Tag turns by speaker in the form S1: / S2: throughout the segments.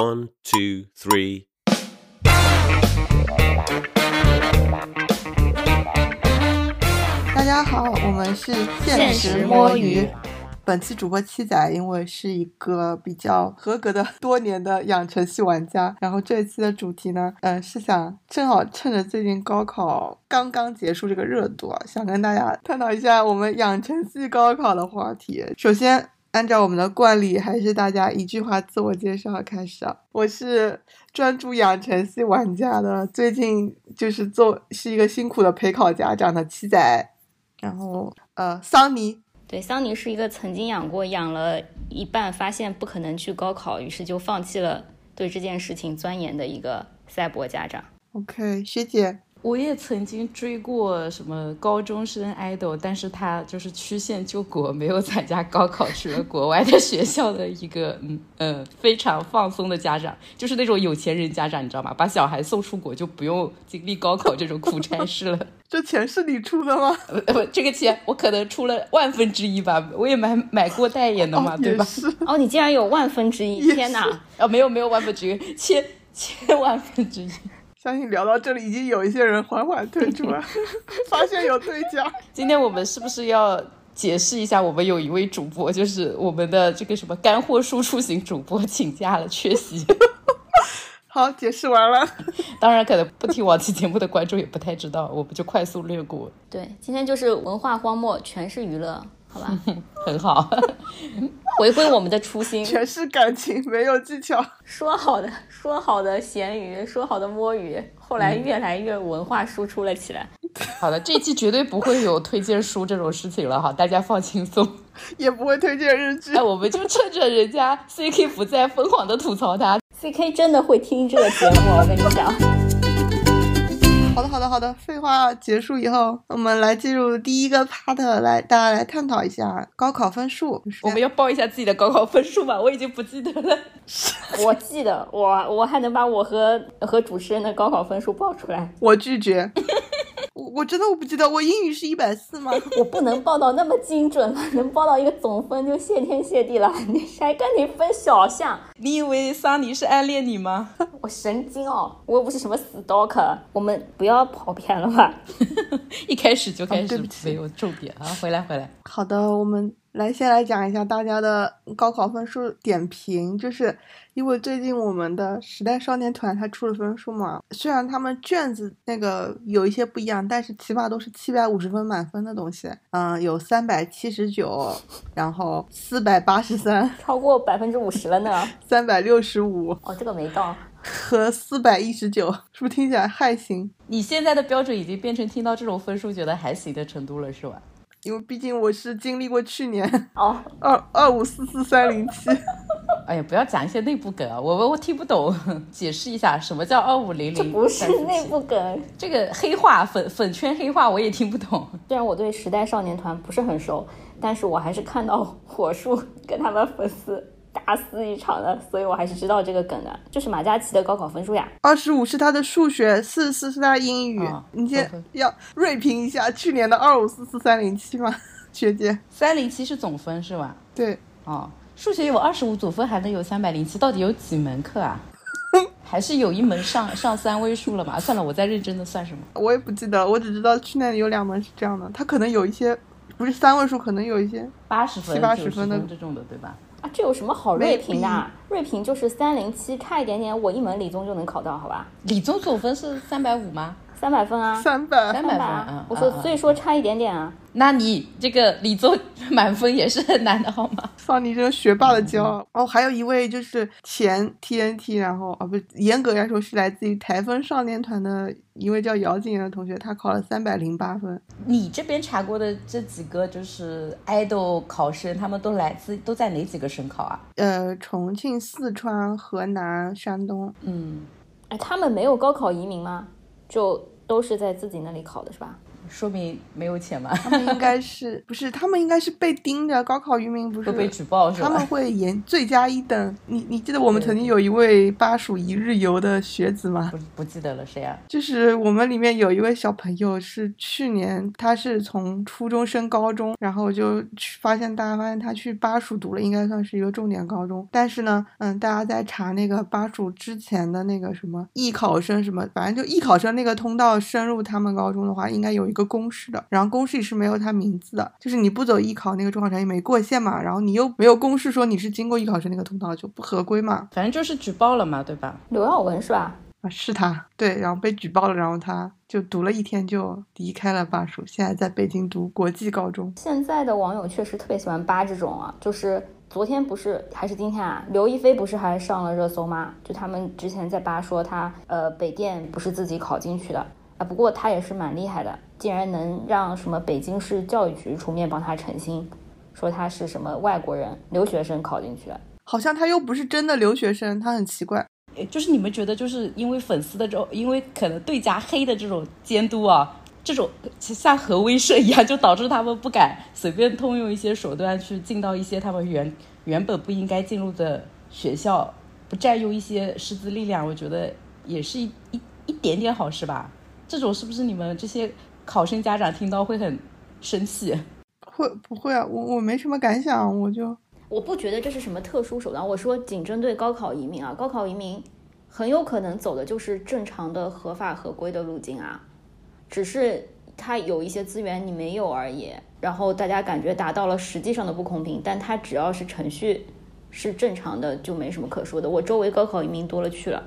S1: One, two, three.
S2: 大家好，我们是
S3: 现实摸鱼。
S2: 本期主播七仔，因为是一个比较合格的多年的养成系玩家，然后这一期的主题呢，嗯，是想正好趁着最近高考刚刚结束这个热度啊，想跟大家探讨一下我们养成系高考的话题。首先，按照我们的惯例，还是大家一句话自我介绍开始啊。我是专注养成系玩家的，最近就是做是一个辛苦的陪考家长的七仔，然后呃，桑尼。
S3: 对，桑尼是一个曾经养过，养了一半发现不可能去高考，于是就放弃了对这件事情钻研的一个赛博家长。
S2: OK，学姐，
S4: 我也曾经追过什么高中生 idol，但是他就是曲线救国，没有参加高考，去了国外的学校的一个嗯嗯非常放松的家长，就是那种有钱人家长，你知道吗？把小孩送出国就不用经历高考这种苦差事了。
S2: 这钱是你出的吗？
S4: 呃不，这个钱我可能出了万分之一吧，我也买买过代言的嘛，
S2: 哦
S4: 对吧？
S3: 哦，你竟然有万分之一！天哪！
S4: 啊，没有没有万分之一，千千万分之一。
S2: 相信聊到这里，已经有一些人缓缓退出了，发现有对家。
S4: 今天我们是不是要解释一下？我们有一位主播，就是我们的这个什么干货输出型主播请假了，缺席。
S2: 好，解释完了。
S4: 当然，可能不听往期节目的观众也不太知道，我们就快速略过，
S3: 对，今天就是文化荒漠，全是娱乐，好吧？
S4: 很好。
S3: 回归我们的初心，
S2: 全是感情，没有技巧。
S3: 说好的说好的咸鱼，说好的摸鱼，后来越来越文化输出了起来。
S4: 好的，这一期绝对不会有推荐书这种事情了哈，大家放轻松。
S2: 也不会推荐日剧
S4: 哎，。我们就趁着人家 CK 不在，疯狂的吐槽他。
S3: CK 真的会听这个节目，我跟你讲。
S2: 好的，好的，好的。废话结束以后，我们来进入第一个 part，来大家来探讨一下高考分数。
S4: 我们要报一下自己的高考分数吧，我已经不记得了。
S3: 我记得，我我还能把我和和主持人的高考分数报出来。
S2: 我拒绝。我我真的我不记得，我英语是一百四吗？
S3: 我不能报到那么精准了，能报到一个总分就谢天谢地了。你还跟你分小项，
S4: 你以为桑尼是暗恋你吗？
S3: 我神经哦！我又不是什么 stalker。我们不要跑偏了吧？
S4: 一开始就开始
S2: 哦对不起
S4: 没有重点啊！回来回来，
S2: 好的，我们来先来讲一下大家的高考分数点评，就是因为最近我们的时代少年团它出了分数嘛，虽然他们卷子那个有一些不一样，但是起码都是七百五十分满分的东西，嗯，有三百七十九，然后四百八十三、
S3: 超过百分之五十了呢。
S2: 三百六十五
S3: 哦，这个没到。
S2: 和四百一十九，是不是听起来还行？
S4: 你现在的标准已经变成听到这种分数觉得还行的程度了，是吧？
S2: 因为毕竟我是经历过去年
S3: 哦，
S2: 二二五四四三零七。
S4: 哎呀，不要讲一些内部梗啊，我我我听不懂，解释一下什么叫二五零零？
S3: 这不是内部梗。
S4: 这个黑话粉粉圈黑话我也听不懂。
S3: 虽然我对时代少年团不是很熟，但是我还是看到火树跟他们粉丝大肆一场的，所以我还是知道这个梗的。就是马嘉祺的高考分数呀。
S2: 二十五是他的数学，四十四是他的英语。
S4: 啊
S2: 你先要锐评一下去年的二五四四三零七吗，学姐？
S4: 三零七是总分是吧？
S2: 对，
S4: 哦，数学有二十五，总分还能有三百零七，到底有几门课啊？还是有一门上上三位数了嘛？算了，我再认真的算什么？
S2: 我也不记得，我只知道去年有两门是这样的，他可能有一些不是三位数，可能有一些
S4: 八十分、
S2: 七八十分的
S4: 这种的，对吧？
S3: 啊，这有什么好锐评的啊？锐评就是三零七，差一点点，我一门理综就能考到，好吧？
S4: 理综总分是三百五吗？
S3: 三百分啊，
S2: 三百。
S4: 三百分
S3: 啊
S4: 嗯。
S3: 我说所以说差一点点啊。
S4: 那你这个理综满分也是很难的，好吗？
S2: 桑尼这个学霸的骄傲。哦，还有一位就是前 TNT，然后啊不是，严格来说是来自于台风少年团的一位叫姚景言的同学，他考了三百零八分。
S4: 你这边查过的这几个就是 idol 考生，他们都来自都在哪几个省考啊？
S2: 呃，重庆、四川、河南、山东。
S4: 嗯，
S3: 哎，他们没有高考移民吗？就都是在自己那里考的是吧？
S4: 说明没有钱吧，
S2: 他们应该是 不是？他们应该是被盯着，高考渔民不是
S4: 会被举报是吧？
S2: 他们会严最加一等。你你记得我们曾经有一位巴蜀一日游的学子吗？
S4: 不不记得了，谁啊？
S2: 就是我们里面有一位小朋友，是去年他是从初中升高中，然后就去发现大家发现他去巴蜀读了，应该算是一个重点高中。但是呢，嗯，大家在查那个巴蜀之前的那个什么艺考生什么，反正就艺考生那个通道深入他们高中的话，应该有一个公示的，然后公示里是没有他名字的，就是你不走艺考那个中考成绩没过线嘛，然后你又没有公示说你是经过艺考生那个通道，就不合规嘛。
S4: 反正就是举报了嘛，对吧？
S3: 刘耀文是吧？
S2: 啊，是他，对，然后被举报了，然后他就读了一天就离开了巴蜀，现在在北京读国际高中。
S3: 现在的网友确实特别喜欢扒这种啊，就是昨天不是还是今天啊，刘亦菲不是还上了热搜吗？就他们之前在扒说他呃北电不是自己考进去的啊，不过他也是蛮厉害的，竟然能让什么北京市教育局出面帮他澄清，说他是什么外国人留学生考进去的。
S2: 好像他又不是真的留学生，他很奇怪。
S4: 就是你们觉得，就是因为粉丝的这种，因为可能对家黑的这种监督啊，这种像核威慑一样，就导致他们不敢随便通用一些手段去进到一些他们原原本不应该进入的学校，不占用一些师资力量，我觉得也是一一一点点好事吧。这种是不是你们这些考生家长听到会很生气？
S2: 会不会啊？我我没什么感想，我就。
S3: 我不觉得这是什么特殊手段。我说仅针对高考移民啊，高考移民很有可能走的就是正常的合法合规的路径啊，只是他有一些资源你没有而已。然后大家感觉达到了实际上的不公平，但他只要是程序是正常的，就没什么可说的。我周围高考移民多了去了。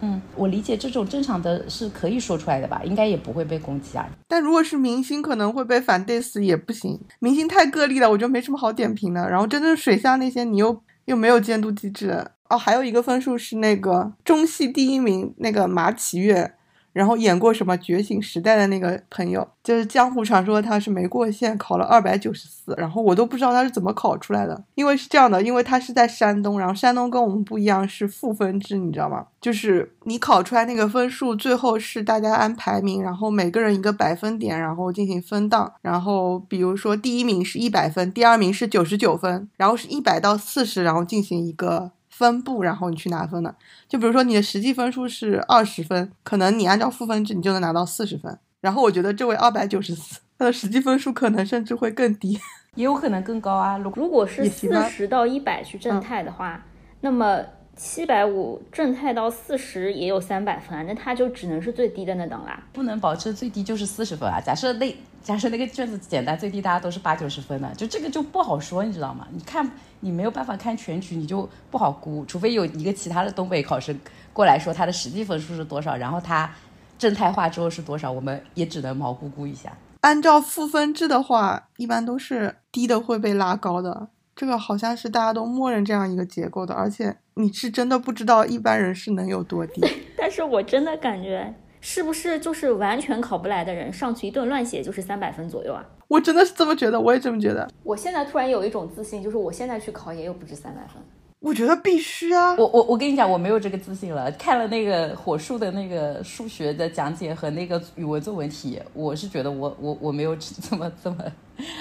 S4: 嗯，我理解这种正常的是可以说出来的吧，应该也不会被攻击啊。
S2: 但如果是明星，可能会被反 diss 也不行。明星太个例了，我觉得没什么好点评的。然后真正水下那些，你又又没有监督机制。哦，还有一个分数是那个中戏第一名那个马启月。然后演过什么《觉醒时代》的那个朋友，就是江湖传说他是没过线，考了二百九十四。然后我都不知道他是怎么考出来的，因为是这样的，因为他是在山东，然后山东跟我们不一样，是赋分制，你知道吗？就是你考出来那个分数，最后是大家按排名，然后每个人一个百分点，然后进行分档。然后比如说第一名是一百分，第二名是九十九分，然后是一百到四十，然后进行一个。分布，然后你去拿分的。就比如说你的实际分数是二十分，可能你按照负分制，你就能拿到四十分。然后我觉得这位二百九十四，他的实际分数可能甚至会更低，
S4: 也有可能更高啊。
S3: 如果是四十到一百去正态的话，那么。七百五正太到四十也有三百分啊，那他就只能是最低的那等啦，
S4: 不能保证最低就是四十分啊。假设那假设那个卷子简单，最低大家都是八九十分的，就这个就不好说，你知道吗？你看你没有办法看全局，你就不好估，除非有一个其他的东北考生过来说他的实际分数是多少，然后他正态化之后是多少，我们也只能毛估估一下。
S2: 按照赋分制的话，一般都是低的会被拉高的。这个好像是大家都默认这样一个结构的，而且你是真的不知道一般人是能有多低。
S3: 但是我真的感觉，是不是就是完全考不来的人上去一顿乱写就是三百分左右啊？
S2: 我真的是这么觉得，我也这么觉得。
S3: 我现在突然有一种自信，就是我现在去考也有不止三百分。
S2: 我觉得必须啊！
S4: 我我我跟你讲，我没有这个自信了。看了那个火树的那个数学的讲解和那个语文作文题，我是觉得我我我没有这么这么，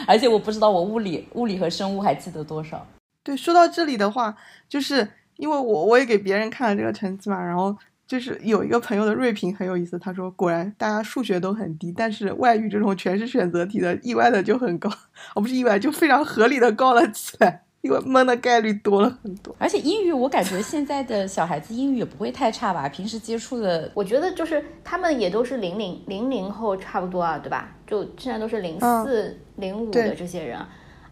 S4: 而且我不知道我物理物理和生物还记得多少。
S2: 对，说到这里的话，就是因为我我也给别人看了这个成绩嘛，然后就是有一个朋友的锐评很有意思，他说果然大家数学都很低，但是外语这种全是选择题的，意外的就很高，哦不是意外，就非常合理的高了起来。因为蒙的概率多了很多，
S4: 而且英语我感觉现在的小孩子英语也不会太差吧？平时接触的，
S3: 我觉得就是他们也都是零零零零后差不多啊，对吧？就现在都是零四零五的这些人，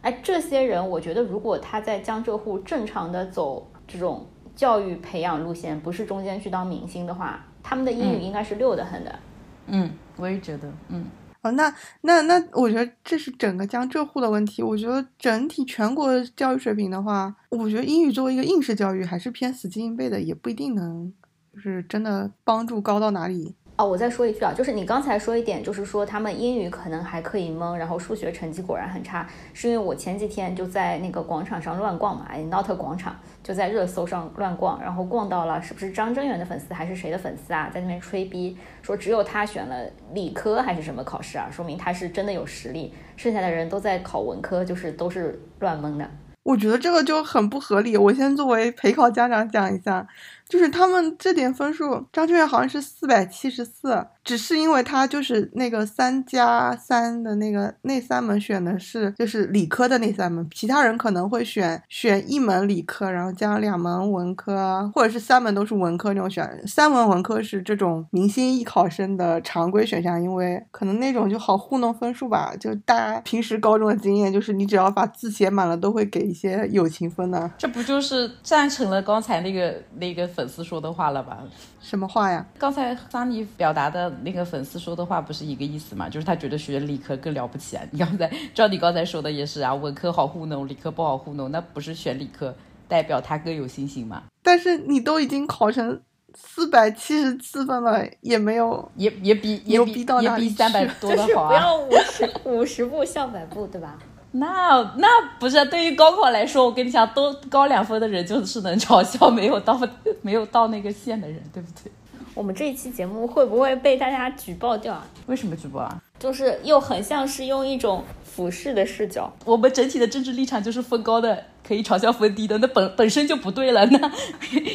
S3: 哎，这些人我觉得如果他在江浙沪正常的走这种教育培养路线，不是中间去当明星的话，他们的英语应该是溜得很的。
S4: 嗯，我也觉得，嗯。
S2: 哦那那那，我觉得这是整个江浙沪的问题。我觉得整体全国教育水平的话，我觉得英语作为一个应试教育，还是偏死记硬背的，也不一定能，就是真的帮助高到哪里。
S3: 哦，我再说一句啊，就是你刚才说一点，就是说他们英语可能还可以蒙，然后数学成绩果然很差，是因为我前几天就在那个广场上乱逛嘛，哎，Not 广场就在热搜上乱逛，然后逛到了是不是张真源的粉丝还是谁的粉丝啊，在那边吹逼说只有他选了理科还是什么考试啊，说明他是真的有实力，剩下的人都在考文科，就是都是乱蒙的。
S2: 我觉得这个就很不合理。我先作为陪考家长讲一下。就是他们这点分数，张志远好像是四百七十四，只是因为他就是那个三加三的那个那三门选的是就是理科的那三门，其他人可能会选选一门理科，然后加两门文科，或者是三门都是文科那种选，三门文科是这种明星艺考生的常规选项，因为可能那种就好糊弄分数吧。就大家平时高中的经验，就是你只要把字写满了，都会给一些友情分的。
S4: 这不就是赞成了刚才那个那个。粉丝说的话了吧？
S2: 什么话呀？
S4: 刚才桑尼表达的那个粉丝说的话不是一个意思嘛？就是他觉得学理科更了不起啊！你刚才照你刚才说的也是啊，文科好糊弄，理科不好糊弄，那不是选理科代表他更有信心吗？
S2: 但是你都已经考成四百七十四分了，也没有，
S4: 也也比也比也比三百多的好啊！
S3: 不要五十五十步笑百步，对吧？
S4: 那那不是对于高考来说，我跟你讲，多高两分的人就是能嘲笑没有到没有到那个线的人，对不对？
S3: 我们这一期节目会不会被大家举报掉啊？
S4: 为什么举报啊？
S3: 就是又很像是用一种俯视的视角。
S4: 我们整体的政治立场就是分高的可以嘲笑分低的，那本本身就不对了。那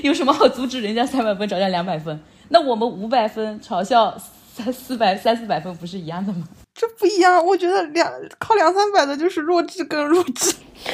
S4: 有什么好阻止人家三百分嘲笑两百分？那我们五百分嘲笑三四百三四百分不是一样的吗？
S2: 这不一样，我觉得两考两三百的就是弱智跟弱智。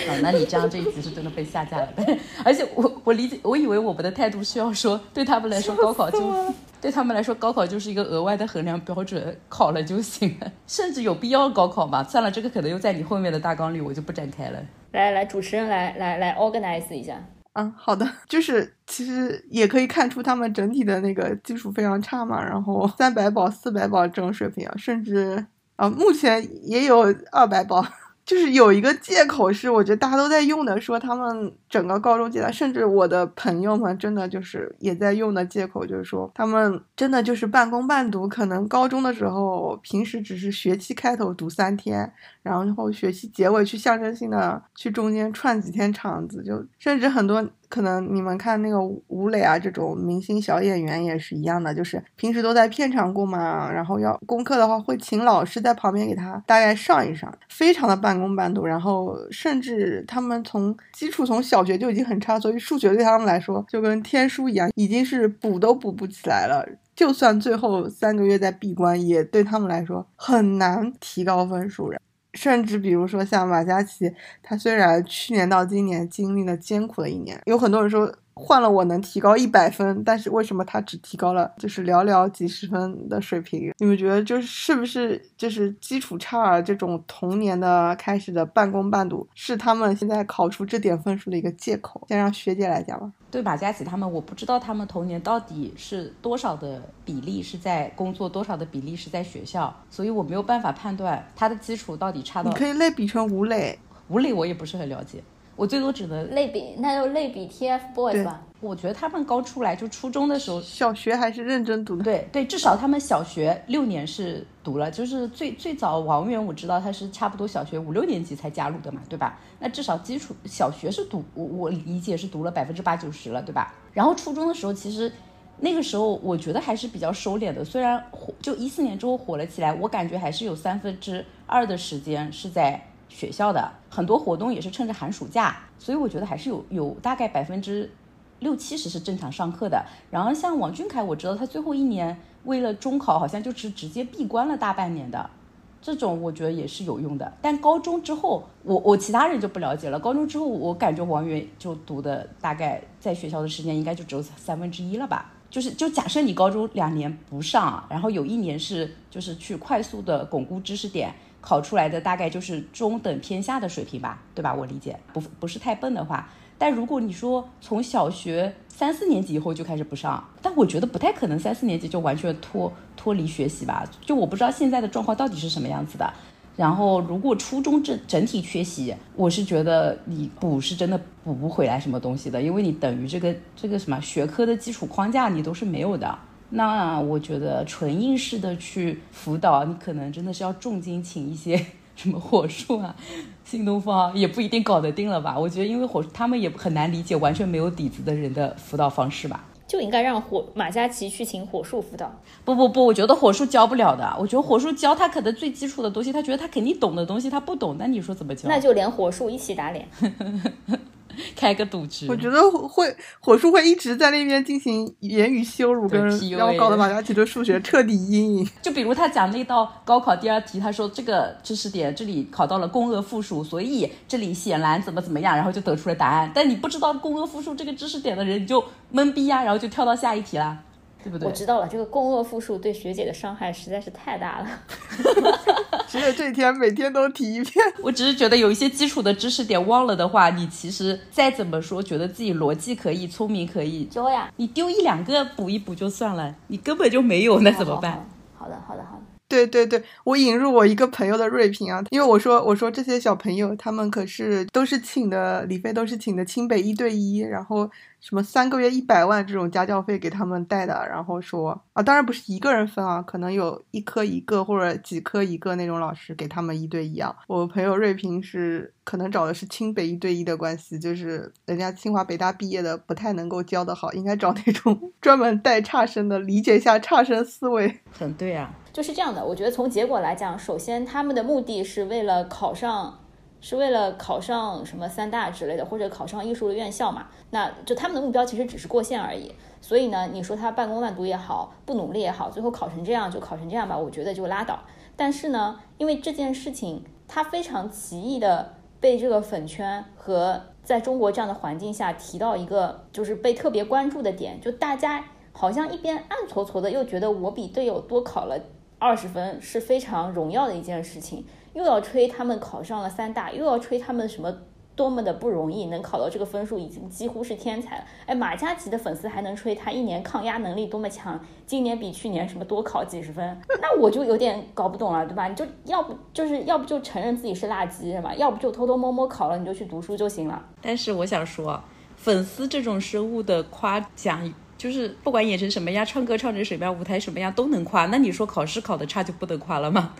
S4: 啊，那你这样这一集是真的被下架了。而且我我理解，我以为我们的态度是要说，对他们来说高考就对他们来说高考就是一个额外的衡量标准，考了就行了，甚至有必要高考吗？算了，这个可能又在你后面的大纲里，我就不展开了。
S3: 来来，主持人来来来 organize 一下。
S2: 嗯，好的，就是其实也可以看出他们整体的那个基础非常差嘛，然后三百保、四百保这种水平啊，甚至。啊，目前也有二百包，就是有一个借口是，我觉得大家都在用的，说他们整个高中阶段，甚至我的朋友们真的就是也在用的借口，就是说他们真的就是半工半读，可能高中的时候平时只是学期开头读三天，然后学期结尾去象征性的去中间串几天场子，就甚至很多。可能你们看那个吴磊啊，这种明星小演员也是一样的，就是平时都在片场过嘛，然后要功课的话会请老师在旁边给他大概上一上，非常的半工半读，然后甚至他们从基础从小学就已经很差，所以数学对他们来说就跟天书一样，已经是补都补不起来了，就算最后三个月在闭关，也对他们来说很难提高分数。甚至比如说像马嘉祺，他虽然去年到今年经历了艰苦的一年，有很多人说。换了我能提高一百分，但是为什么他只提高了就是寥寥几十分的水平？你们觉得就是是不是就是基础差这种童年的开始的半工半读，是他们现在考出这点分数的一个借口？先让学姐来讲吧。
S4: 对马佳琪他们，我不知道他们童年到底是多少的比例是在工作，多少的比例是在学校，所以我没有办法判断他的基础到底差到。
S2: 你可以类比成吴磊，
S4: 吴磊我也不是很了解。我最多只能
S3: 类比，那就类比 TFBOYS 吧。
S4: 我觉得他们刚出来就初中的时候，
S2: 小学还是认真读的。
S4: 对对，至少他们小学六年是读了，就是最最早王源我知道他是差不多小学五六年级才加入的嘛，对吧？那至少基础小学是读，我我理解是读了百分之八九十了，对吧？然后初中的时候，其实那个时候我觉得还是比较收敛的，虽然火就一四年之后火了起来，我感觉还是有三分之二的时间是在。学校的很多活动也是趁着寒暑假，所以我觉得还是有有大概百分之六七十是正常上课的。然后像王俊凯，我知道他最后一年为了中考，好像就是直接闭关了大半年的，这种我觉得也是有用的。但高中之后，我我其他人就不了解了。高中之后，我感觉王源就读的大概在学校的时间应该就只有三分之一了吧。就是就假设你高中两年不上，然后有一年是就是去快速的巩固知识点。考出来的大概就是中等偏下的水平吧，对吧？我理解不不是太笨的话，但如果你说从小学三四年级以后就开始不上，但我觉得不太可能三四年级就完全脱脱离学习吧。就我不知道现在的状况到底是什么样子的。然后如果初中整整体缺席，我是觉得你补是真的补不回来什么东西的，因为你等于这个这个什么学科的基础框架你都是没有的。那我觉得纯应试的去辅导，你可能真的是要重金请一些什么火树啊、新东方，也不一定搞得定了吧？我觉得，因为火他们也很难理解完全没有底子的人的辅导方式吧。
S3: 就应该让火马嘉祺去请火树辅导。
S4: 不不不，我觉得火树教不了的。我觉得火树教他可能最基础的东西，他觉得他肯定懂的东西他不懂，那你说怎么教？
S3: 那就连火树一起打脸。
S4: 开个赌局，
S2: 我觉得会火树会一直在那边进行言语羞辱，跟然后搞得马嘉祺对数学彻底阴影。
S4: 就比如他讲那道高考第二题，他说这个知识点这里考到了共轭复数，所以这里显然怎么怎么样，然后就得出了答案。但你不知道共轭复数这个知识点的人，你就懵逼呀，然后就跳到下一题啦。对不对？
S3: 我知道了，这个共轭复数对学姐的伤害实在是太大了。
S2: 学姐这一天每天都提一遍。
S4: 我只是觉得有一些基础的知识点忘了的话，你其实再怎么说，觉得自己逻辑可以、聪明可以，
S3: 教呀，
S4: 你丢一两个补一补就算了，你根本就没有，那怎么办？
S3: 好的，好的，好的。
S2: 对对对，我引入我一个朋友的锐评啊，因为我说我说这些小朋友他们可是都是请的李飞都是请的清北一对一，然后什么三个月一百万这种家教费给他们带的，然后说啊，当然不是一个人分啊，可能有一科一个或者几科一个那种老师给他们一对一啊。我朋友瑞平是可能找的是清北一对一的关系，就是人家清华北大毕业的不太能够教得好，应该找那种 专门带差生的，理解一下差生思维。
S4: 很对啊。
S3: 就是这样的，我觉得从结果来讲，首先他们的目的是为了考上，是为了考上什么三大之类的，或者考上艺术的院校嘛。那就他们的目标其实只是过线而已。所以呢，你说他半工半读也好，不努力也好，最后考成这样就考成这样吧，我觉得就拉倒。但是呢，因为这件事情他非常奇异的被这个粉圈和在中国这样的环境下提到一个就是被特别关注的点，就大家好像一边暗搓搓的又觉得我比队友多考了。二十分是非常荣耀的一件事情，又要吹他们考上了三大，又要吹他们什么多么的不容易，能考到这个分数已经几乎是天才了。哎，马嘉祺的粉丝还能吹他一年抗压能力多么强，今年比去年什么多考几十分，那我就有点搞不懂了，对吧？你就要不就是要不就承认自己是垃圾是吧？要不就偷偷摸摸考了，你就去读书就行了。
S4: 但是我想说，粉丝这种生物的夸奖。就是不管演成什么样，唱歌唱成什么样，舞台什么样都能夸。那你说考试考得差就不能夸了吗？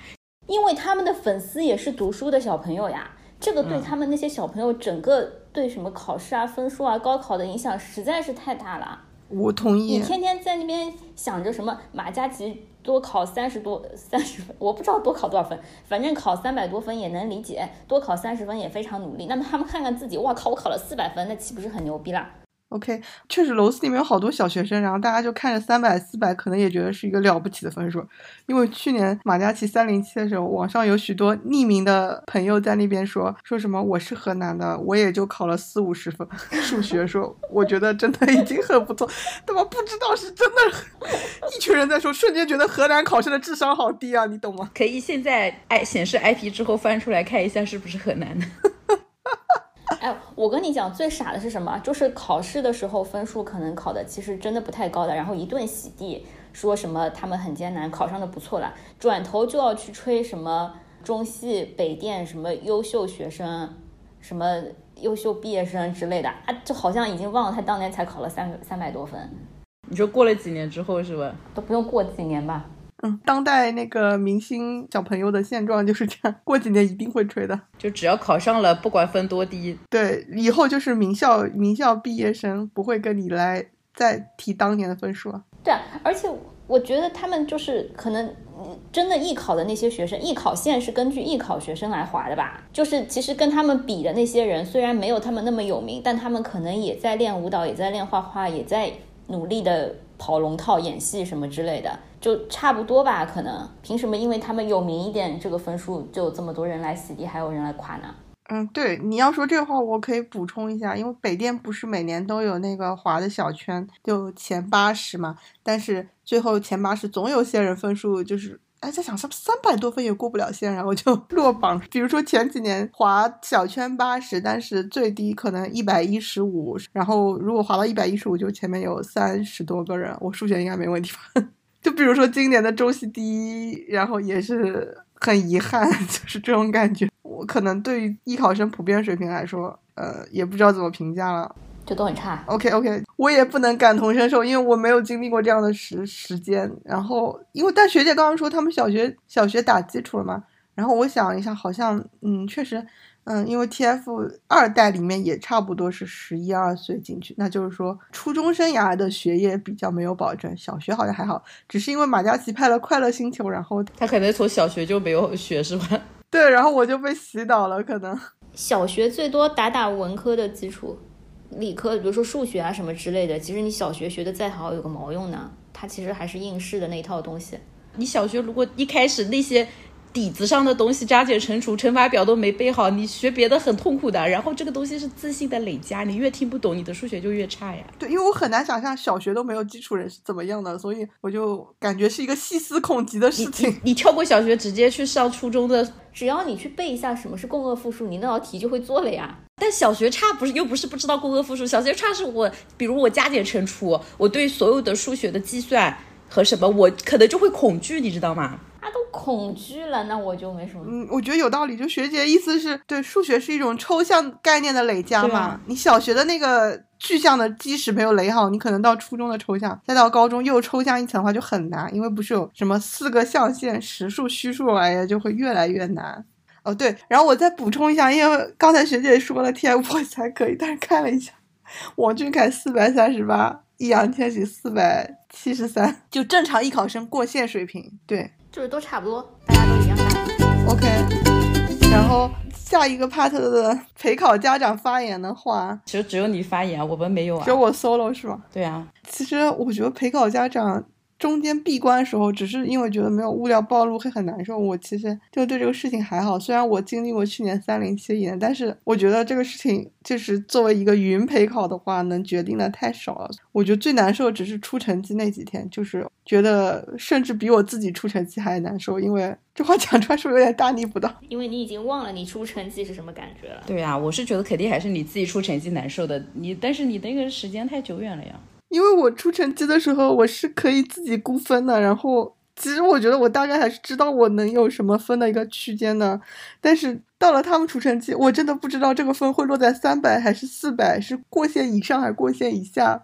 S3: 因为他们的粉丝也是读书的小朋友呀，这个对他们那些小朋友整个对什么考试啊、分数啊、高考的影响实在是太大了。
S2: 我同意。
S3: 你天天在那边想着什么马嘉祺多考三十多三十分，我不知道多考多少分，反正考三百多分也能理解，多考三十分也非常努力。那么他们看看自己，哇靠，我考了四百分，那岂不是很牛逼啦
S2: ？OK，确实楼四里面有好多小学生，然后大家就看着三百、四百，可能也觉得是一个了不起的分数。因为去年马嘉祺三零七的时候，网上有许多匿名的朋友在那边说说什么我是河南的，我也就考了四五十分数学，说我觉得真的已经很不错。他妈不知道是真的，一群人在说，瞬间觉得河南考生的智商好低啊，你懂吗？
S4: 可以现在 I 显示 IP 之后翻出来看一下是不是河南的。
S3: 哎，我跟你讲，最傻的是什么？就是考试的时候分数可能考的其实真的不太高的，然后一顿洗地，说什么他们很艰难，考上的不错了，转头就要去吹什么中戏、北电什么优秀学生，什么优秀毕业生之类的啊，就好像已经忘了他当年才考了三个三百多分。
S4: 你说过了几年之后是吧？
S3: 都不用过几年吧。
S2: 嗯，当代那个明星小朋友的现状就是这样，过几年一定会吹的。
S4: 就只要考上了，不管分多低，
S2: 对，以后就是名校名校毕业生，不会跟你来再提当年的分数了。
S3: 对啊，而且我觉得他们就是可能真的艺考的那些学生，艺考线是根据艺考学生来划的吧？就是其实跟他们比的那些人，虽然没有他们那么有名，但他们可能也在练舞蹈，也在练画画，也在努力的跑龙套、演戏什么之类的。就差不多吧，可能凭什么？因为他们有名一点，这个分数就这么多人来洗地，还有人来夸呢？
S2: 嗯，对，你要说这话，我可以补充一下，因为北电不是每年都有那个划的小圈，就前八十嘛，但是最后前八十总有些人分数就是，哎，在想是不是三百多分也过不了线，然后就 落榜。比如说前几年划小圈八十，但是最低可能一百一十五，然后如果划到一百一十五，就前面有三十多个人，我数学应该没问题吧？就比如说今年的中戏第一，然后也是很遗憾，就是这种感觉。我可能对于艺考生普遍水平来说，呃，也不知道怎么评价了。
S3: 就都很差。
S2: OK OK，我也不能感同身受，因为我没有经历过这样的时时间。然后，因为但学姐刚刚说他们小学小学打基础了嘛，然后我想一下，好像嗯，确实，嗯，因为 TF 二代里面也差不多是十一二岁进去，那就是说初中生涯的学业比较没有保证，小学好像还好，只是因为马嘉祺拍了《快乐星球》，然后
S4: 他可能从小学就没有学是吧？
S2: 对，然后我就被洗脑了，可能。
S3: 小学最多打打文科的基础，理科比如说数学啊什么之类的，其实你小学学的再好有个毛用呢？它其实还是应试的那一套东西。
S4: 你小学如果一开始那些底子上的东西，加减乘除、乘法表都没背好，你学别的很痛苦的。然后这个东西是自信的累加，你越听不懂，你的数学就越差呀。
S2: 对，因为我很难想象小学都没有基础人是怎么样的，所以我就感觉是一个细思恐极的事情。
S4: 你跳过小学，直接去上初中的，
S3: 只要你去背一下什么是共轭复数，你那道题就会做了呀。
S4: 但小学差不是又不是不知道共轭复数，小学差是我，比如我加减乘除，我对所有的数学的计算和什么，我可能就会恐惧，你知道吗？
S3: 恐惧了，那我就没什么。
S2: 嗯，我觉得有道理。就学姐意思是对数学是一种抽象概念的累加嘛？
S4: 啊、
S2: 你小学的那个具象的基石没有垒好，你可能到初中的抽象，再到高中又抽象一层的话就很难，因为不是有什么四个象限、实数、虚数来呀，就会越来越难。哦，对，然后我再补充一下，因为刚才学姐说了 TFBOYS 还可以，但是看了一下，王俊凯四百三十八，易烊千玺四百七十三，就正常艺考生过线水平。对，
S3: 就是都差不多，大家都一样大。
S2: OK，然后下一个 part 的陪考家长发言的话，
S4: 其实只有你发言，我们没有啊。
S2: 只有我 solo 是吗？
S4: 对啊。
S2: 其实我觉得陪考家长。中间闭关的时候，只是因为觉得没有物料暴露会很难受。我其实就对这个事情还好，虽然我经历过去年三零七年，但是我觉得这个事情就是作为一个云陪考的话，能决定的太少了。我觉得最难受只是出成绩那几天，就是觉得甚至比我自己出成绩还难受，因为这话讲出来是不是有点大逆不道？
S3: 因为你已经忘了你出成绩是什么感觉了。
S4: 对啊，我是觉得肯定还是你自己出成绩难受的，你但是你那个时间太久远了呀。
S2: 因为我出成绩的时候，我是可以自己估分的，然后其实我觉得我大概还是知道我能有什么分的一个区间的，但是到了他们出成绩，我真的不知道这个分会落在三百还是四百，是过线以上还是过线以下，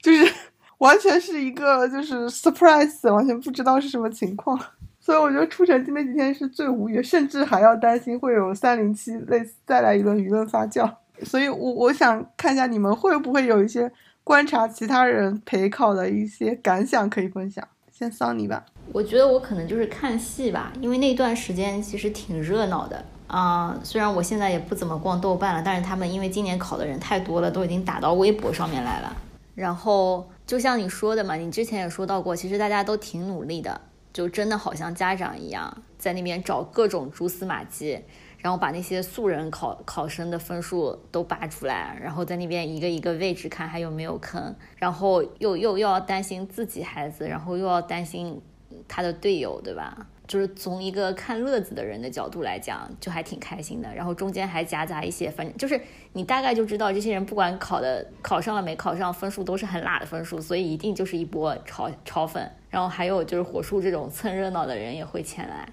S2: 就是 完全是一个就是 surprise，完全不知道是什么情况，所以我觉得出成绩那几天是最无语，甚至还要担心会有三零七类再来一轮舆论发酵，所以我我想看一下你们会不会有一些。观察其他人陪考的一些感想可以分享，先桑尼吧。
S3: 我觉得我可能就是看戏吧，因为那段时间其实挺热闹的啊、虽然我现在也不怎么逛豆瓣了，但是他们因为今年考的人太多了，都已经打到微博上面来了。然后就像你说的嘛，你之前也说到过，其实大家都挺努力的，就真的好像家长一样，在那边找各种蛛丝马迹。然后把那些素人考考生的分数都扒出来，然后在那边一个一个位置看还有没有坑，然后又又又要担心自己孩子，然后又要担心他的队友，对吧？就是从一个看乐子的人的角度来讲，就还挺开心的。然后中间还夹杂一些，反正就是你大概就知道这些人不管考的考上了没考上，分数都是很辣的分数，所以一定就是一波炒炒粉。然后还有就是火树这种蹭热闹的人也会前来。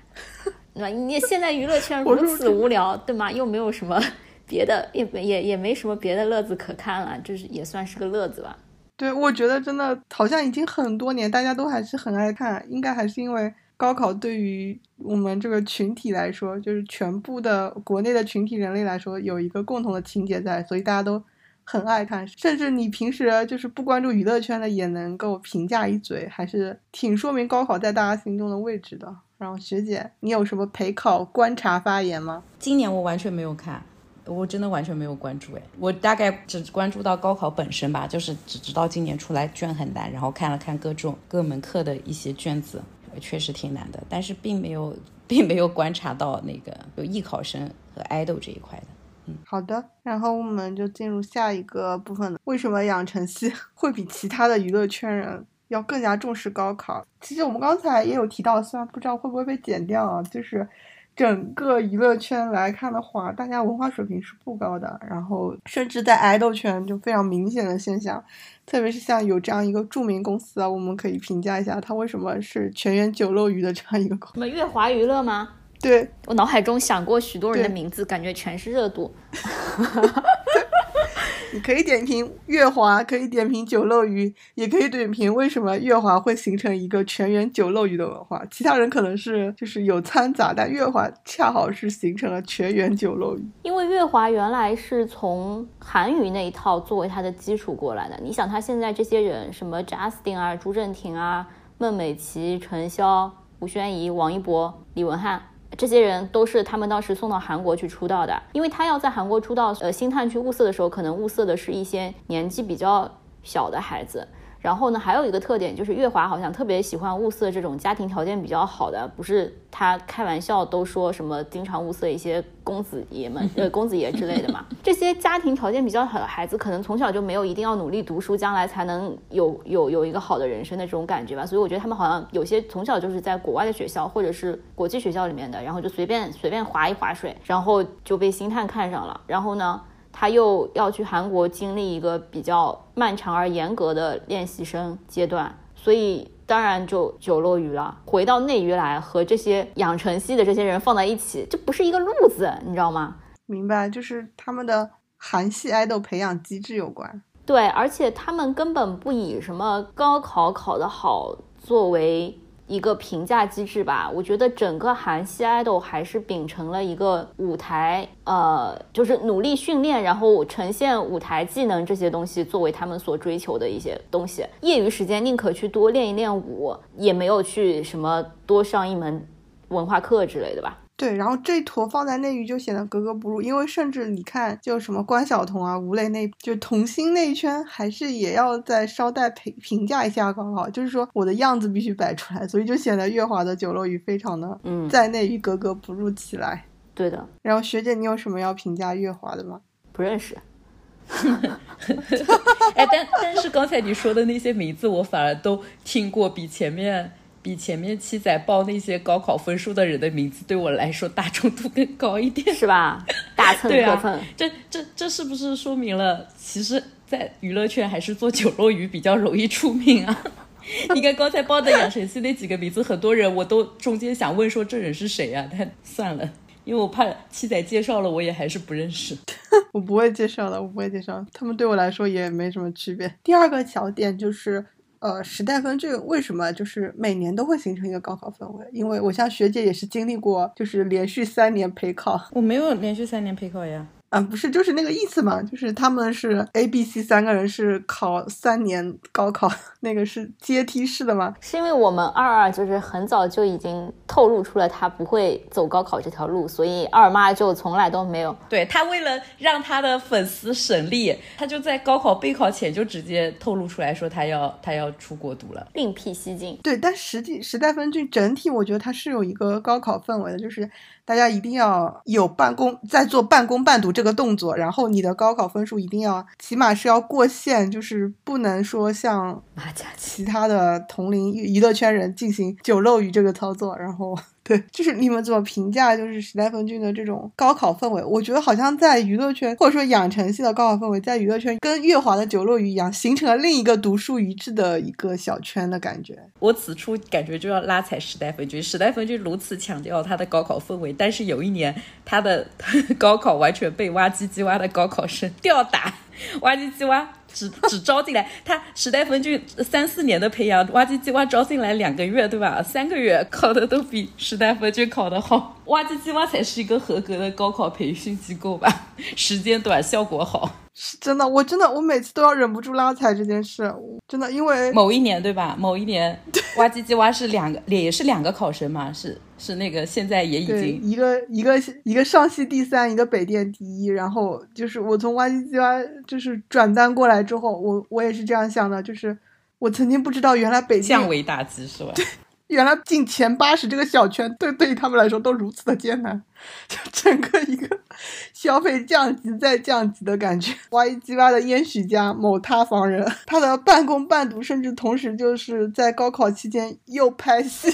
S3: 对吧？你现在娱乐圈如此无聊，对吗？又没有什么 别的，也也也没什么别的乐子可看了，就是也算是个乐子吧。
S2: 对，我觉得真的好像已经很多年，大家都还是很爱看，应该还是因为高考对于我们这个群体来说，就是全部的国内的群体人类来说，有一个共同的情节在，所以大家都很爱看。甚至你平时就是不关注娱乐圈的，也能够评价一嘴，还是挺说明高考在大家心中的位置的。然后学姐，你有什么陪考观察发言吗？
S4: 今年我完全没有看，我真的完全没有关注哎，我大概只关注到高考本身吧，就是只知道今年出来卷很难，然后看了看各种各门课的一些卷子，确实挺难的，但是并没有并没有观察到那个有艺考生和爱豆这一块的。嗯，
S2: 好的，然后我们就进入下一个部分了。为什么养成系 会比其他的娱乐圈人？要更加重视高考。其实我们刚才也有提到，虽然不知道会不会被剪掉啊，就是整个娱乐圈来看的话，大家文化水平是不高的。然后甚至在爱豆圈就非常明显的现象，特别是像有这样一个著名公司啊，我们可以评价一下它为什么是全员九漏鱼的这样一个公司。
S3: 什么乐华娱乐吗？
S2: 对
S3: 我脑海中想过许多人的名字，感觉全是热度。
S2: 你可以点评月华，可以点评酒漏鱼，也可以点评为什么月华会形成一个全员酒漏鱼的文化。其他人可能是就是有掺杂，但月华恰好是形成了全员酒漏鱼。
S3: 因为月华原来是从韩语那一套作为它的基础过来的。你想，他现在这些人，什么 Justin 啊、朱正廷啊、孟美岐、陈潇、吴宣仪、王一博、李文翰。这些人都是他们当时送到韩国去出道的，因为他要在韩国出道，呃，星探去物色的时候，可能物色的是一些年纪比较小的孩子。然后呢，还有一个特点就是月华好像特别喜欢物色这种家庭条件比较好的，不是他开玩笑都说什么经常物色一些公子爷们，呃，公子爷之类的嘛。这些家庭条件比较好的孩子，可能从小就没有一定要努力读书，将来才能有有有一个好的人生的这种感觉吧。所以我觉得他们好像有些从小就是在国外的学校或者是国际学校里面的，然后就随便随便划一划水，然后就被星探看上了。然后呢？他又要去韩国经历一个比较漫长而严格的练习生阶段，所以当然就久落鱼了。回到内娱来和这些养成系的这些人放在一起，这不是一个路子，你知道吗？
S2: 明白，就是他们的韩系爱豆培养机制有关。
S3: 对，而且他们根本不以什么高考考得好作为。一个评价机制吧，我觉得整个韩系 idol 还是秉承了一个舞台，呃，就是努力训练，然后呈现舞台技能这些东西作为他们所追求的一些东西。业余时间宁可去多练一练舞，也没有去什么多上一门文化课之类的吧。
S2: 对，然后这坨放在内娱就显得格格不入，因为甚至你看，就什么关晓彤啊、吴磊那，就童星那一圈，还是也要再稍带评评价一下高考，就是说我的样子必须摆出来，所以就显得月华的九楼鱼非常的，
S3: 嗯，
S2: 在内娱格格不入起来。
S3: 对的。
S2: 然后学姐，你有什么要评价月华的吗？
S3: 不认识。
S4: 哎，但但是刚才你说的那些名字，我反而都听过，比前面。比前面七仔报那些高考分数的人的名字对我来说大众度更高一点，
S3: 是吧？大蹭 特蹭，
S4: 这这这是不是说明了，其实，在娱乐圈还是做酒肉鱼比较容易出名啊？你看刚才报的养成系那几个名字，很多人我都中间想问说这人是谁啊？但算了，因为我怕七仔介绍了我也还是不认识。
S2: 我不会介绍的，我不会介绍，他们对我来说也没什么区别。第二个小点就是。呃，时代峰这个为什么就是每年都会形成一个高考氛围？因为我像学姐也是经历过，就是连续三年陪考。
S4: 我没有连续三年陪考呀。
S2: 啊，不是，就是那个意思嘛，就是他们是 A、B、C 三个人是考三年高考，那个是阶梯式的吗？
S3: 是因为我们二二就是很早就已经透露出了他不会走高考这条路，所以二妈就从来都没有。
S4: 对他为了让他的粉丝省力，他就在高考备考前就直接透露出来说他要他要出国读了，
S3: 另辟蹊径。
S2: 对，但实际时代峰峻整体，我觉得他是有一个高考氛围的，就是。大家一定要有半工在做半工半读这个动作，然后你的高考分数一定要起码是要过线，就是不能说像其他的同龄娱乐圈人进行酒漏鱼这个操作，然后。对，就是你们怎么评价就是时代峰峻的这种高考氛围？我觉得好像在娱乐圈或者说养成系的高考氛围，在娱乐圈跟月华的九落鱼一样，形成了另一个独树一帜的一个小圈的感觉。
S4: 我此处感觉就要拉踩时代峰峻，时代峰峻如此强调他的高考氛围，但是有一年他的 高考完全被挖机机挖的高考生吊打，挖机机挖。只只招进来，他时代分就三四年的培养，挖机机挖招进来两个月，对吧？三个月考的都比时代分就考的好，挖机机挖才是一个合格的高考培训机构吧？时间短，效果好。
S2: 是真的，我真的，我每次都要忍不住拉踩这件事，真的，因为
S4: 某一年对吧？某一年，挖机机挖是两个，也是两个考生嘛，是是那个，现在也已经
S2: 一个一个一个上戏第三，一个北电第一，然后就是我从挖机机挖就是转单过来之后，我我也是这样想的，就是我曾经不知道原来北
S4: 降维打击是吧？
S2: 对。原来进前八十这个小圈，对对于他们来说都如此的艰难，就整个一个消费降级再降级的感觉。Y G Y 的烟许家某塌房人，他的半工半读，甚至同时就是在高考期间又拍戏，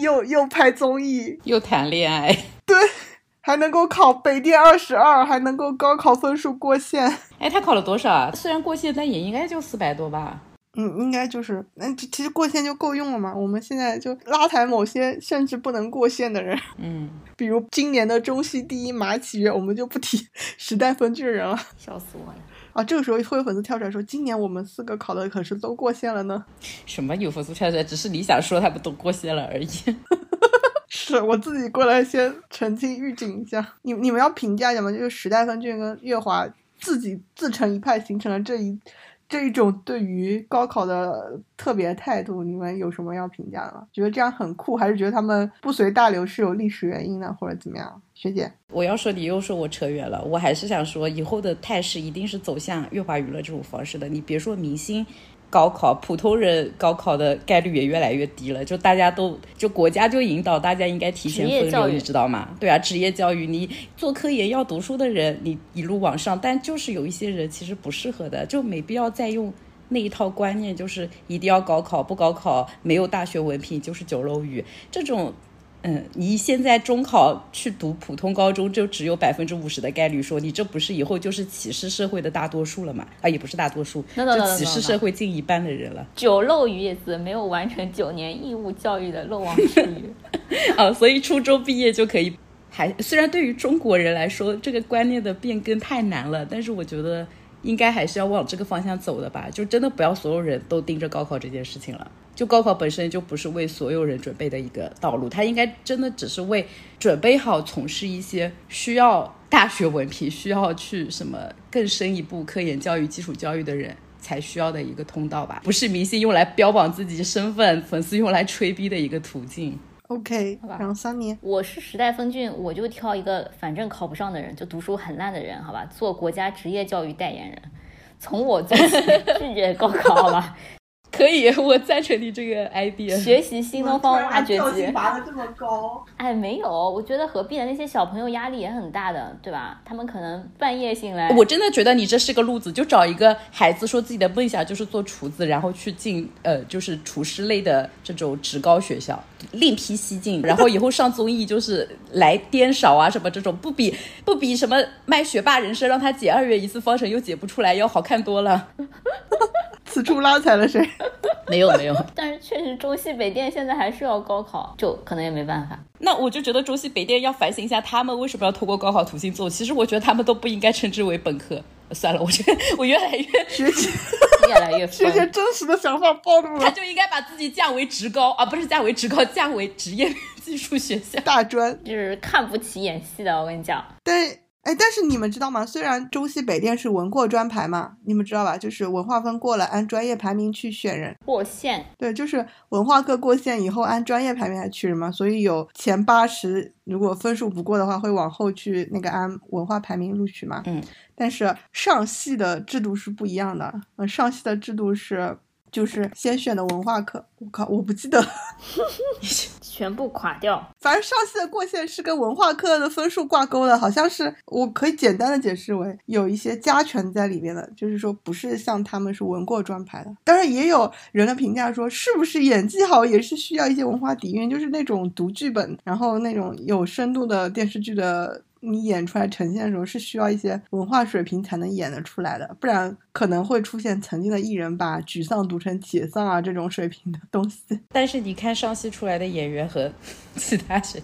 S2: 又又拍综艺，
S4: 又谈恋爱，
S2: 对，还能够考北电二十二，还能够高考分数过线。
S4: 哎，他考了多少啊？虽然过线，但也应该就四百多吧。
S2: 嗯，应该就是，那其实过线就够用了嘛。我们现在就拉抬某些甚至不能过线的人，
S4: 嗯，
S2: 比如今年的中戏第一马启月，我们就不提 时代分剧人了，
S3: 笑死我了。
S2: 啊，这个时候会有粉丝跳出来说：“今年我们四个考的可是都过线了呢。
S4: 什么有粉丝跳出来？只是你想说他们都过线了而已。
S2: 是我自己过来先澄清预警一下，你你们要评价一下吗？就是时代峰峻跟月华自己自成一派，形成了这一这一种对于高考的特别态度，你们有什么要评价的吗？觉得这样很酷，还是觉得他们不随大流是有历史原因的，或者怎么样？学姐，
S4: 我要说你又说我扯远了，我还是想说，以后的态势一定是走向月华娱乐这种方式的。你别说明星。高考，普通人高考的概率也越来越低了。就大家都，就国家就引导大家应该提前分流，你知道吗？对啊，职业教育，你做科研要读书的人，你一路往上。但就是有一些人其实不适合的，就没必要再用那一套观念，就是一定要高考，不高考没有大学文凭就是酒肉鱼这种。嗯，你现在中考去读普通高中，就只有百分之五十的概率说你这不是以后就是歧视社会的大多数了嘛？啊，也不是大多数，就歧视社会近一半的人了。
S3: 九漏鱼也是没有完成九年义务教育的漏网之鱼
S4: 啊，所以初中毕业就可以。还虽然对于中国人来说，这个观念的变更太难了，但是我觉得应该还是要往这个方向走的吧。就真的不要所有人都盯着高考这件事情了。就高考本身就不是为所有人准备的一个道路，它应该真的只是为准备好从事一些需要大学文凭、需要去什么更深一步科研教育、基础教育的人才需要的一个通道吧，不是明星用来标榜自己身份、粉丝用来吹逼的一个途径。
S2: OK，好吧。然后三年，
S3: 我是时代峰峻，我就挑一个反正考不上的人，就读书很烂的人，好吧，做国家职业教育代言人，从我做起，拒绝高考，好吧。
S4: 可以，我赞成你这个 idea。
S3: 学习新东方挖掘机，
S2: 拔的这么高。
S3: 哎，没有，我觉得何必呢？那些小朋友压力也很大的，对吧？他们可能半夜醒来。
S4: 我真的觉得你这是个路子，就找一个孩子说自己的梦想就是做厨子，然后去进呃，就是厨师类的这种职高学校，另辟蹊径，然后以后上综艺就是来颠勺啊什么这种，不比不比什么卖学霸人生让他解二元一次方程又解不出来要好看多了。
S2: 此处拉踩了谁？
S4: 没有没有，
S3: 但是确实中戏北电现在还是要高考，就可能也没办法。
S4: 那我就觉得中戏北电要反省一下，他们为什么要通过高考途径做？其实我觉得他们都不应该称之为本科。算了，我觉得我越来越
S2: 学姐，
S3: 越来越
S2: 学姐真实的想法暴露了。
S4: 他就应该把自己降为职高啊，不是降为职高，降为职业 技术学校
S2: 大专，
S3: 就是看不起演戏的。我跟你讲，
S2: 对。哎，但是你们知道吗？虽然中西北电是文过专排嘛，你们知道吧？就是文化分过了，按专业排名去选人
S3: 过线。
S2: 对，就是文化课过线以后，按专业排名来取人嘛。所以有前八十，如果分数不过的话，会往后去那个按文化排名录取嘛。
S4: 嗯。
S2: 但是上戏的制度是不一样的，嗯，上戏的制度是。就是先选的文化课，我靠，我不记得，
S3: 全部垮掉。
S2: 反正上戏的过线是跟文化课的分数挂钩的，好像是我可以简单的解释为有一些加权在里面的，就是说不是像他们是文过专排的。当然也有人的评价说，是不是演技好也是需要一些文化底蕴，就是那种读剧本，然后那种有深度的电视剧的。你演出来呈现的时候是需要一些文化水平才能演得出来的，不然可能会出现曾经的艺人把沮丧读成解丧啊这种水平的东西。
S4: 但是你看上戏出来的演员和 其他人，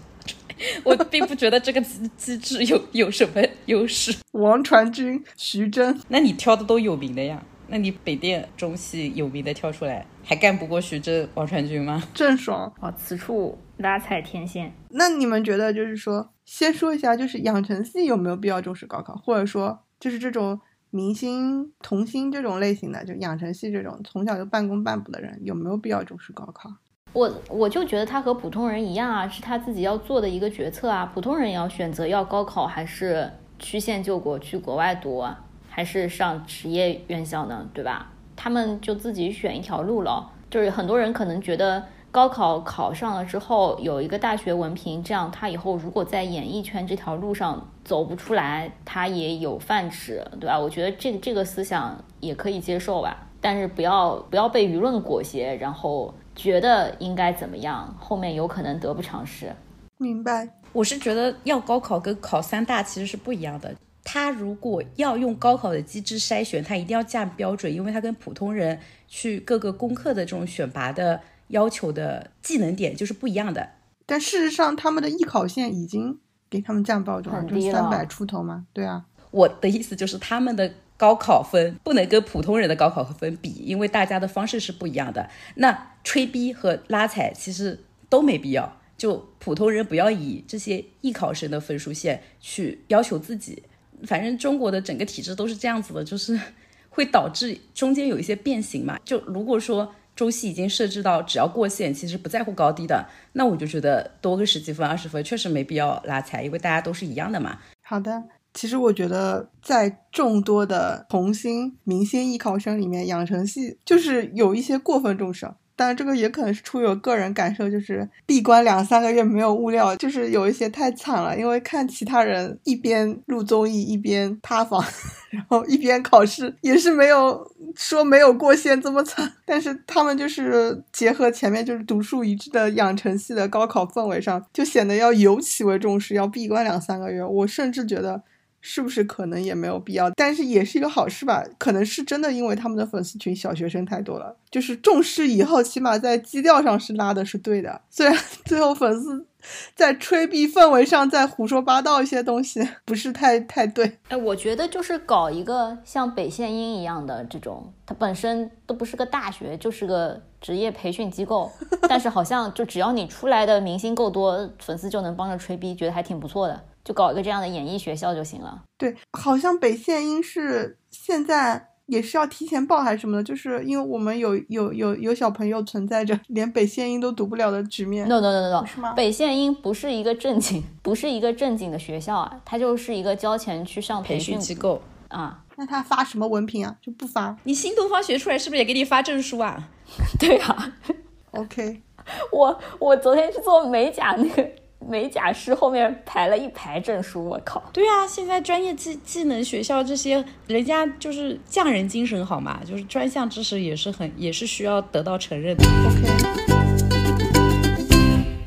S4: 我并不觉得这个机机制有有什么优势。
S2: 王传君、徐峥，
S4: 那你挑的都有名的呀？那你北电中戏有名的挑出来，还干不过徐峥、王传君吗？
S2: 郑爽，
S3: 哦，此处拉踩天线。
S2: 那你们觉得就是说？先说一下，就是养成系有没有必要重视高考，或者说就是这种明星童星这种类型的，就养成系这种从小就半工半读的人，有没有必要重视高考？
S3: 我我就觉得他和普通人一样啊，是他自己要做的一个决策啊。普通人也要选择要高考还是曲线救国去国外读，还是上职业院校呢？对吧？他们就自己选一条路了。就是很多人可能觉得。高考考上了之后有一个大学文凭，这样他以后如果在演艺圈这条路上走不出来，他也有饭吃，对吧？我觉得这个这个思想也可以接受吧，但是不要不要被舆论裹挟，然后觉得应该怎么样，后面有可能得不偿失。
S2: 明白，
S4: 我是觉得要高考跟考三大其实是不一样的。他如果要用高考的机制筛选，他一定要降标准，因为他跟普通人去各个功课的这种选拔的。要求的技能点就是不一样的，
S2: 但事实上他们的艺考线已经给他们降标准了，就三百出头嘛。对啊，
S4: 我的意思就是他们的高考分不能跟普通人的高考分比，因为大家的方式是不一样的。那吹逼和拉踩其实都没必要，就普通人不要以这些艺考生的分数线去要求自己。反正中国的整个体制都是这样子的，就是会导致中间有一些变形嘛。就如果说中戏已经设置到只要过线，其实不在乎高低的，那我就觉得多个十几分、二十分确实没必要拉踩，因为大家都是一样的嘛。
S2: 好的。其实我觉得，在众多的童星、明星艺考生里面，养成系就是有一些过分重视。当然，这个也可能是出于我个人感受，就是闭关两三个月没有物料，就是有一些太惨了。因为看其他人一边录综艺一边塌房，然后一边考试，也是没有说没有过线这么惨。但是他们就是结合前面就是独树一帜的养成系的高考氛围上，就显得要尤其为重视，要闭关两三个月。我甚至觉得。是不是可能也没有必要，但是也是一个好事吧？可能是真的，因为他们的粉丝群小学生太多了，就是重视以后，起码在基调上是拉的是对的。虽然 最后粉丝在吹逼氛围上在胡说八道一些东西，不是太太对。
S3: 哎，我觉得就是搞一个像北线音一样的这种，它本身都不是个大学，就是个职业培训机构，但是好像就只要你出来的明星够多，粉丝就能帮着吹逼，觉得还挺不错的。就搞一个这样的演艺学校就行了。
S2: 对，好像北线音是现在也是要提前报还是什么的，就是因为我们有有有有小朋友存在着连北线音都读不了的局面。
S3: No no no no no，
S2: 是吗？
S3: 北线音不是一个正经，不是一个正经的学校啊，它就是一个交钱去上
S4: 培
S3: 训
S4: 机构
S3: 啊。
S2: 那他发什么文凭啊？就不发？
S4: 你新东方学出来是不是也给你发证书啊？
S3: 对啊。
S2: OK，
S3: 我我昨天去做美甲那个。美甲师后面排了一排证书，我靠！
S4: 对啊，现在专业技技能学校这些，人家就是匠人精神好嘛，就是专项知识也是很也是需要得到承认的。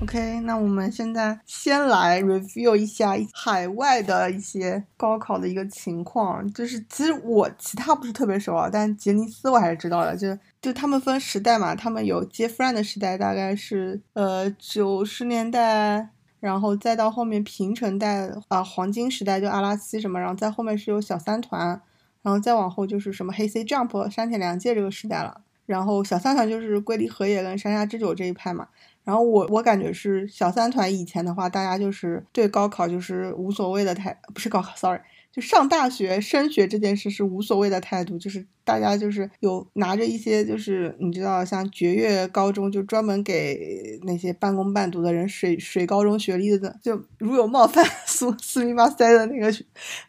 S2: OK，OK，那我们现在先来 review 一下海外的一些高考的一个情况，就是其实我其他不是特别熟啊，但杰尼斯我还是知道的，就就他们分时代嘛，他们有接 friend 的时代，大概是呃九十年代。然后再到后面平成代啊黄金时代就阿拉西什么，然后在后面是有小三团，然后再往后就是什么黑 C Jump 山田凉介这个时代了。然后小三团就是龟梨和也跟山下智久这一派嘛。然后我我感觉是小三团以前的话，大家就是对高考就是无所谓的态，不是高考，sorry。就上大学升学这件事是无所谓的态度，就是大家就是有拿着一些就是你知道像绝月高中就专门给那些半工半读的人水水高中学历的，就如有冒犯苏斯密马塞的那个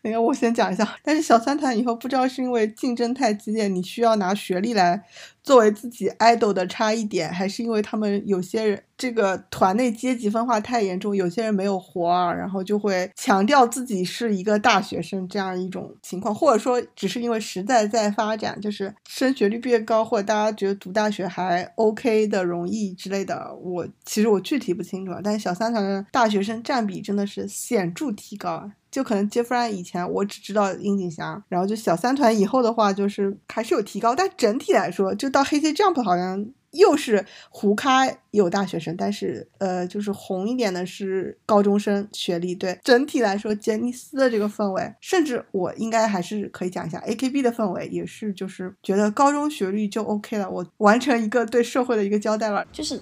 S2: 那个我先讲一下。但是小三团以后不知道是因为竞争太激烈，你需要拿学历来作为自己 idol 的差异点，还是因为他们有些人。这个团内阶级分化太严重，有些人没有活儿，然后就会强调自己是一个大学生这样一种情况，或者说只是因为时代在发展，就是升学率变高，或者大家觉得读大学还 OK 的容易之类的。我其实我具体不清楚，但是小三团的大学生占比真的是显著提高，就可能 Jeffrey 以前我只知道樱井翔，然后就小三团以后的话就是还是有提高，但整体来说，就到黑街 Jump 好像。又是胡开有大学生，但是呃，就是红一点的是高中生学历。对，整体来说，杰尼斯的这个氛围，甚至我应该还是可以讲一下 AKB 的氛围，也是就是觉得高中学历就 OK 了，我完成一个对社会的一个交代了，
S4: 就是。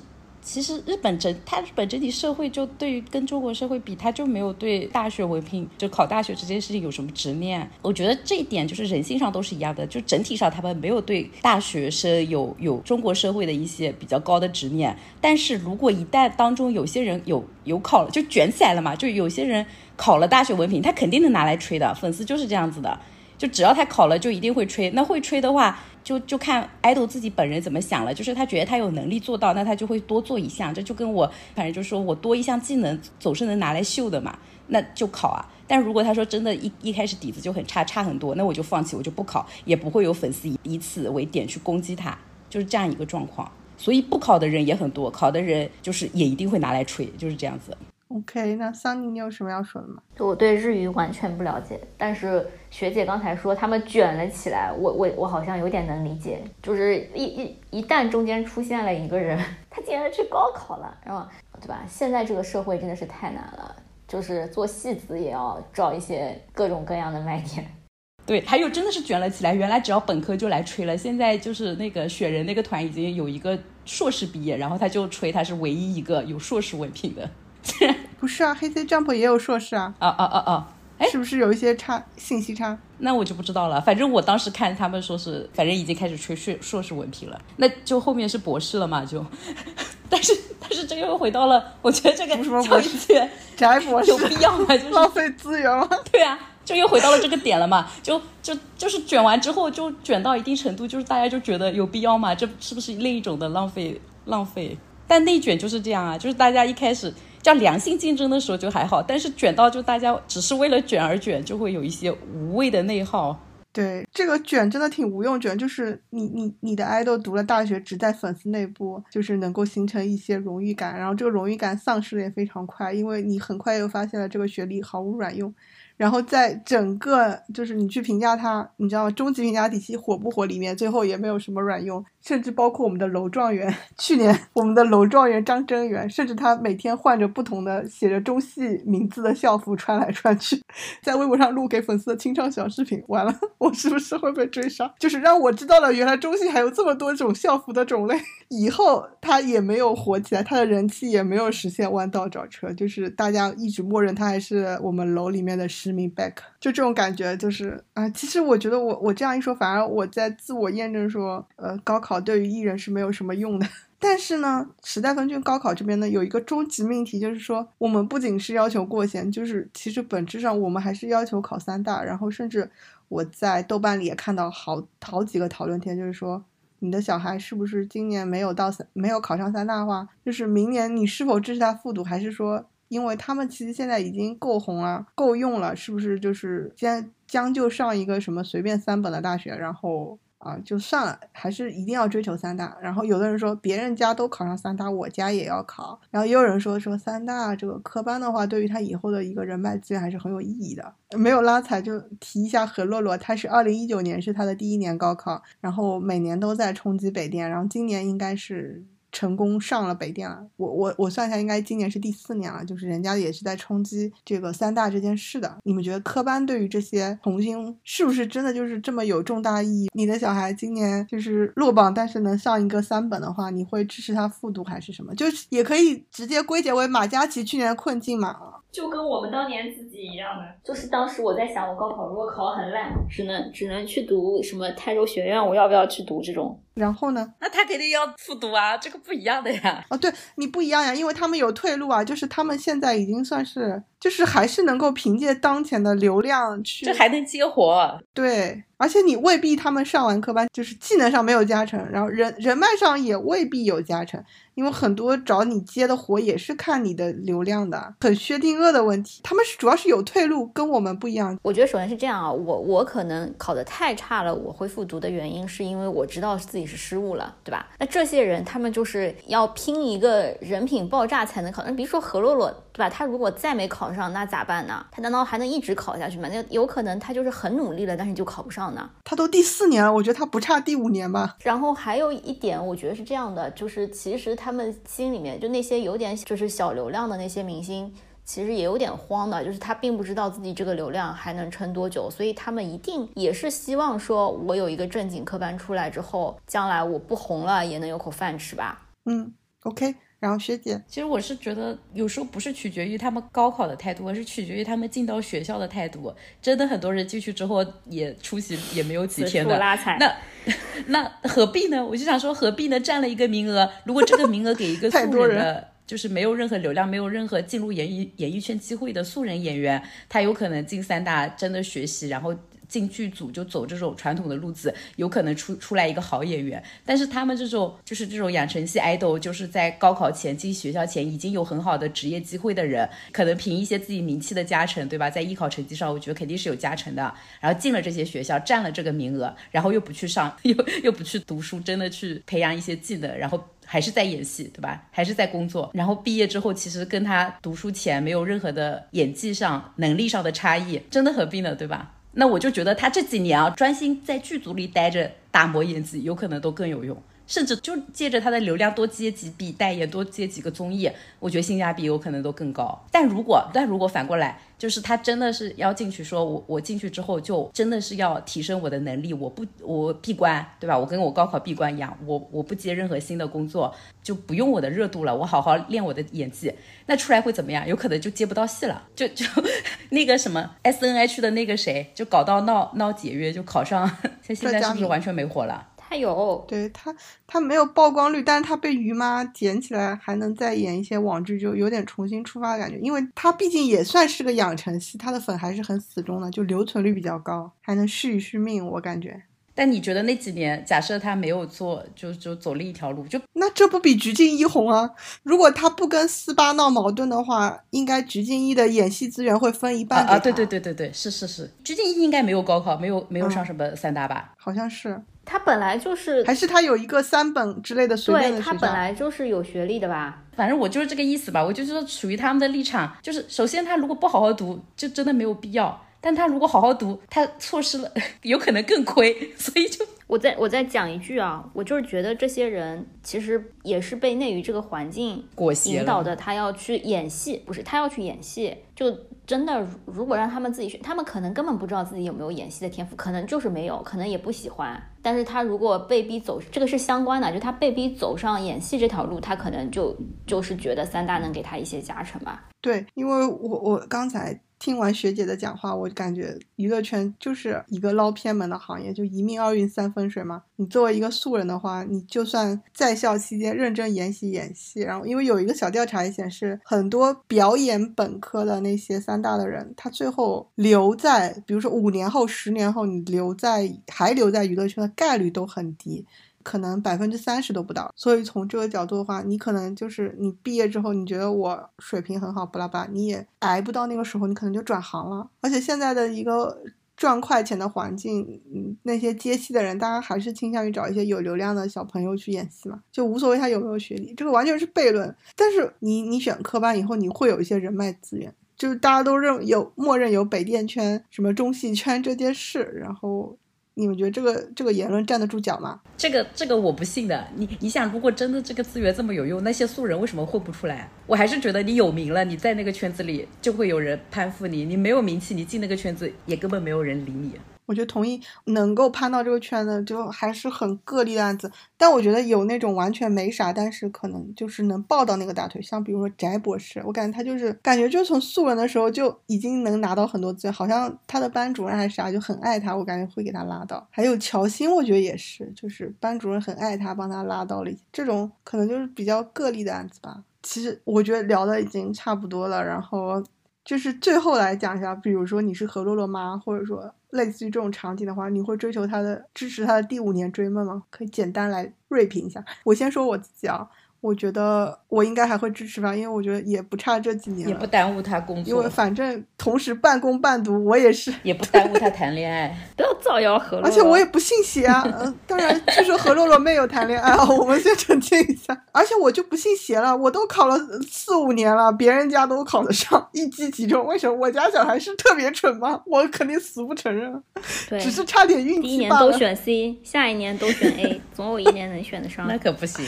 S4: 其实日本整，它日本整体社会就对于跟中国社会比，它就没有对大学文凭就考大学这件事情有什么执念。我觉得这一点就是人性上都是一样的，就整体上他们没有对大学生有有中国社会的一些比较高的执念。但是如果一旦当中有些人有有考了，就卷起来了嘛，就有些人考了大学文凭，他肯定能拿来吹的。粉丝就是这样子的，就只要他考了，就一定会吹。那会吹的话。就就看爱豆自己本人怎么想了，就是他觉得他有能力做到，那他就会多做一项。这就跟我反正就是说我多一项技能总是能拿来秀的嘛，那就考啊。但如果他说真的，一一开始底子就很差，差很多，那我就放弃，我就不考，也不会有粉丝以以此为点去攻击他，就是这样一个状况。所以不考的人也很多，考的人就是也一定会拿来吹，就是这样子。
S2: OK，那桑尼，你有什么要说的吗？
S3: 就我对日语完全不了解，但是学姐刚才说他们卷了起来，我我我好像有点能理解。就是一一一旦中间出现了一个人，他竟然去高考了，然后对吧？现在这个社会真的是太难了，就是做戏子也要找一些各种各样的卖点。
S4: 对，还有真的是卷了起来。原来只要本科就来吹了，现在就是那个雪人那个团已经有一个硕士毕业，然后他就吹他是唯一一个有硕士文凭的。
S2: 不是啊，黑 C Jump 也有硕士啊，
S4: 啊啊啊啊！哎
S2: 是不是有一些差信息差？
S4: 那我就不知道了。反正我当时看他们说是，反正已经开始吹硕硕士文凭了，那就后面是博士了嘛？就，但是但是这又回到了，我觉得这个
S2: 什么
S4: 教育
S2: 博士
S4: 资源
S2: 翟博士
S4: 有必要吗？就是
S2: 浪费资源吗？
S4: 对啊，就又回到了这个点了嘛，就就就是卷完之后就卷到一定程度，就是大家就觉得有必要吗？这是不是另一种的浪费浪费？但内卷就是这样啊，就是大家一开始叫良性竞争的时候就还好，但是卷到就大家只是为了卷而卷，就会有一些无谓的内耗。
S2: 对，这个卷真的挺无用卷，就是你你你的 idol 读了大学，只在粉丝内部就是能够形成一些荣誉感，然后这个荣誉感丧失的也非常快，因为你很快又发现了这个学历毫无卵用。然后在整个就是你去评价它，你知道？终极评价体系火不火里面，最后也没有什么卵用，甚至包括我们的楼状元，去年我们的楼状元张真源，甚至他每天换着不同的写着中戏名字的校服穿来穿去，在微博上录给粉丝的清唱小视频。完了，我是不是会被追杀？就是让我知道了，原来中戏还有这么多种校服的种类。以后他也没有火起来，他的人气也没有实现弯道超车，就是大家一直默认他还是我们楼里面的 me back，就这种感觉，就是啊，其实我觉得我我这样一说，反而我在自我验证说，呃，高考对于艺人是没有什么用的。但是呢，时代峰峻高考这边呢有一个终极命题，就是说我们不仅是要求过线，就是其实本质上我们还是要求考三大，然后甚至我在豆瓣里也看到好好几个讨论帖，就是说。你的小孩是不是今年没有到三没有考上三大话？就是明年你是否支持他复读，还是说因为他们其实现在已经够红了、够用了，是不是就是先将就上一个什么随便三本的大学，然后啊就算了，还是一定要追求三大？然后有的人说别人家都考上三大，我家也要考。然后也有人说说三大这个科班的话，对于他以后的一个人脉资源还是很有意义的。没有拉踩就提一下何洛洛，他是二零一九年是他的第一年高考，然后每年都在冲击北电，然后今年应该是成功上了北电了。我我我算一下，应该今年是第四年了，就是人家也是在冲击这个三大这件事的。你们觉得科班对于这些童星是不是真的就是这么有重大意义？你的小孩今年就是落榜，但是能上一个三本的话，你会支持他复读还是什么？就是也可以直接归结为马嘉祺去年的困境嘛。
S3: 就跟我们当年自己一样的，就是当时我在想，我高考如果考很烂，只能只能去读什么泰州学院，我要不要去读这种？
S2: 然后呢？
S4: 那他肯定要复读啊，这个不一样的呀。
S2: 哦，对你不一样呀，因为他们有退路啊，就是他们现在已经算是，就是还是能够凭借当前的流量去，
S4: 这还能接活。
S2: 对，而且你未必他们上完科班就是技能上没有加成，然后人人脉上也未必有加成，因为很多找你接的活也是看你的流量的，很薛定谔的问题。他们是主要是有退路，跟我们不一样。
S3: 我觉得首先是这样啊，我我可能考得太差了，我会复读的原因是因为我知道自己是失误了，对吧？那这些人他们就是要拼一个人品爆炸才能考，那比如说何洛洛，对吧？他如果再没考上，那咋办呢？他难道还能一直考下去吗？那有可能他就是很努力了，但是就考不上呢。
S2: 他都第四年了，我觉得他不差第五年吧。
S3: 然后还有一点，我觉得是这样的，就是其实他们心里面就那些有点就是小流量的那些明星，其实也有点慌的，就是他并不知道自己这个流量还能撑多久，所以他们一定也是希望说，我有一个正经科班出来之后，将来我不红了也能有口饭吃吧。
S2: 嗯，OK。然后学姐，
S4: 其实我是觉得有时候不是取决于他们高考的态度，而是取决于他们进到学校的态度。真的很多人进去之后也出席也没有几天的，
S3: 拉踩。
S4: 那 那何必呢？我就想说何必呢？占了一个名额，如果这个名额给一个
S2: 太
S4: 素
S2: 多人
S4: 人的，就是没有任何流量、没有任何进入演艺演艺圈机会的素人演员，他有可能进三大真的学习，然后。进剧组就走这种传统的路子，有可能出出来一个好演员。但是他们这种就是这种养成系 idol，就是在高考前进学校前已经有很好的职业机会的人，可能凭一些自己名气的加成，对吧？在艺考成绩上，我觉得肯定是有加成的。然后进了这些学校，占了这个名额，然后又不去上，又又不去读书，真的去培养一些技能，然后还是在演戏，对吧？还是在工作。然后毕业之后，其实跟他读书前没有任何的演技上、能力上的差异，真的何必呢？对吧？那我就觉得他这几年啊，专心在剧组里待着打磨演技，有可能都更有用。甚至就借着他的流量多接几笔代言，多接几个综艺，我觉得性价比有可能都更高。但如果但如果反过来，就是他真的是要进去，说我我进去之后就真的是要提升我的能力，我不我闭关，对吧？我跟我高考闭关一样，我我不接任何新的工作，就不用我的热度了，我好好练我的演技。那出来会怎么样？有可能就接不到戏了，就就 那个什么 S N H 的那个谁，就搞到闹闹解约，就考上，像 现在是不是完全没火了？
S3: 他有，
S2: 对他，他没有曝光率，但是他被于妈捡起来，还能再演一些网剧，就有点重新出发的感觉。因为他毕竟也算是个养成系，他的粉还是很死忠的，就留存率比较高，还能续一续命，我感觉。
S4: 但你觉得那几年，假设他没有做，就就走另一条路，就
S2: 那这不比鞠婧祎红啊？如果他不跟四八闹矛盾的话，应该鞠婧祎的演戏资源会分一半
S4: 啊？对对对对对，是是是，鞠婧祎应该没有高考，没有没有上什么三大吧？
S2: 好像是。
S3: 他本来就是，
S2: 还是他有一个三本之类的随便的
S3: 对他本来就是有学历的吧？
S4: 反正我就是这个意思吧。我就是说，处于他们的立场，就是首先他如果不好好读，就真的没有必要。但他如果好好读，他错失了，有可能更亏，所以就
S3: 我再我再讲一句啊，我就是觉得这些人其实也是被内娱这个环境引导的，他要去演戏，不是他要去演戏，就真的如果让他们自己选，他们可能根本不知道自己有没有演戏的天赋，可能就是没有，可能也不喜欢。但是他如果被逼走，这个是相关的，就他被逼走上演戏这条路，他可能就就是觉得三大能给他一些加成吧。
S2: 对，因为我我刚才。听完学姐的讲话，我感觉娱乐圈就是一个捞偏门的行业，就一命二运三分水嘛。你作为一个素人的话，你就算在校期间认真研习演戏，然后因为有一个小调查也显示，很多表演本科的那些三大的人，他最后留在，比如说五年后、十年后，你留在还留在娱乐圈的概率都很低。可能百分之三十都不到，所以从这个角度的话，你可能就是你毕业之后，你觉得我水平很好，巴拉巴，你也挨不到那个时候，你可能就转行了。而且现在的一个赚快钱的环境，嗯，那些接戏的人，大家还是倾向于找一些有流量的小朋友去演戏嘛，就无所谓他有没有学历，这个完全是悖论。但是你你选科班以后，你会有一些人脉资源，就是大家都认有默认有北电圈、什么中戏圈这件事，然后。你们觉得这个这个言论站得住脚吗？
S4: 这个这个我不信的。你你想，如果真的这个资源这么有用，那些素人为什么混不出来？我还是觉得你有名了，你在那个圈子里就会有人攀附你；你没有名气，你进那个圈子也根本没有人理你。
S2: 我觉得同意能够攀到这个圈子，就还是很个例的案子。但我觉得有那种完全没啥，但是可能就是能抱到那个大腿，像比如说翟博士，我感觉他就是感觉就从素人的时候就已经能拿到很多资源，好像他的班主任还是啥就很爱他，我感觉会给他拉到。还有乔欣，我觉得也是，就是班主任很爱他，帮他拉到了。这种可能就是比较个例的案子吧。其实我觉得聊的已经差不多了，然后就是最后来讲一下，比如说你是何洛洛妈，或者说。类似于这种场景的话，你会追求他的支持他的第五年追梦吗？可以简单来锐评一下。我先说我自己啊。我觉得我应该还会支持吧，因为我觉得也不差这几年，
S4: 也不耽误他工
S2: 作。因为反正同时半工半读，我也是，
S4: 也不耽误他谈恋爱。
S3: 不要造谣何洛洛。
S2: 而且我也不信邪啊，嗯，当然据说何洛洛没有谈恋爱啊，我们先澄清一下。而且我就不信邪了，我都考了四五年了，别人家都考得上，一击即中，为什么我家小孩是特别蠢吗？我肯定死不承认，
S3: 对，
S2: 只是差点运气。
S3: 第一年都选 C，下一年都选 A，总有一年能选得上。
S4: 那可不行，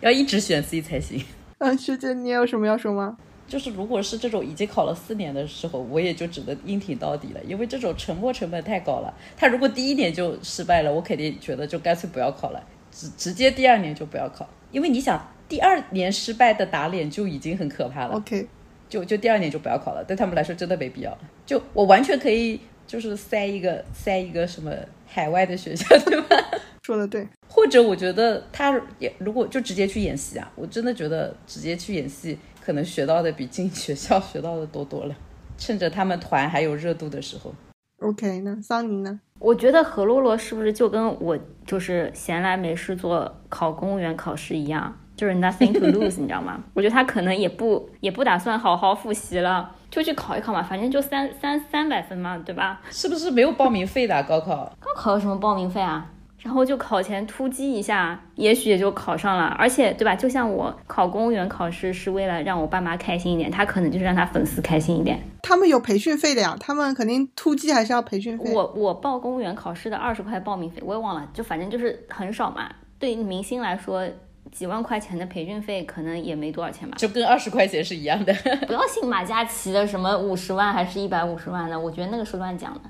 S4: 要一直选。选 C 才行。
S2: 嗯，学姐，你有什么要说吗？
S4: 就是如果是这种已经考了四年的时候，我也就只能硬挺到底了，因为这种沉没成本太高了。他如果第一年就失败了，我肯定觉得就干脆不要考了，直直接第二年就不要考。因为你想，第二年失败的打脸就已经很可怕了。
S2: OK，
S4: 就就第二年就不要考了，对他们来说真的没必要。就我完全可以就是塞一个塞一个什么海外的学校，对吧？
S2: 说的对。
S4: 或者我觉得他也如果就直接去演戏啊，我真的觉得直接去演戏可能学到的比进学校学到的多多了。趁着他们团还有热度的时候
S2: ，OK 那？桑尼呢？
S3: 我觉得何洛洛是不是就跟我就是闲来没事做考公务员考试一样，就是 nothing to lose，你知道吗？我觉得他可能也不也不打算好好复习了，就去考一考嘛，反正就三三三百分嘛，对吧？
S4: 是不是没有报名费的高考？
S3: 高考有什么报名费啊？然后就考前突击一下，也许也就考上了。而且，对吧？就像我考公务员考试是为了让我爸妈开心一点，他可能就是让他粉丝开心一点。
S2: 他们有培训费的呀，他们肯定突击还是要培训费。
S3: 我我报公务员考试的二十块报名费，我也忘了，就反正就是很少嘛。对于明星来说，几万块钱的培训费可能也没多少钱吧。
S4: 就跟二十块钱是一样的。
S3: 不要信马嘉祺的什么五十万还是一百五十万的，我觉得那个是乱讲的。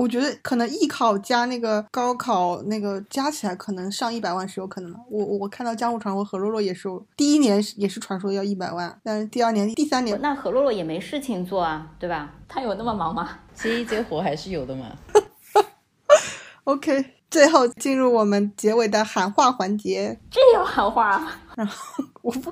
S2: 我觉得可能艺考加那个高考那个加起来可能上一百万是有可能的。我我看到江湖传说何洛洛也是第一年也是传说要一百万，但是第二年、第三年
S3: 那何洛洛也没事情做啊，对吧？他有那么忙吗？
S4: 接一接活还是有的嘛。
S2: OK，最后进入我们结尾的喊话环节。
S3: 这要喊话然后？
S2: 我不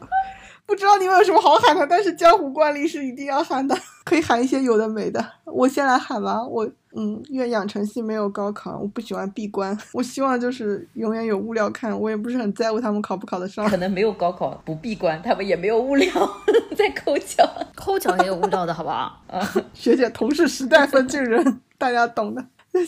S2: 不知道你们有什么好喊的，但是江湖惯例是一定要喊的，可以喊一些有的没的。我先来喊吧，我嗯，愿养成系没有高考，我不喜欢闭关，我希望就是永远有物料看，我也不是很在乎他们考不考得上。
S4: 可能没有高考不闭关，他们也没有物料 在抠脚。
S3: 抠脚也有物料的好不好？
S2: 学姐同是时代分巨人，大家懂的。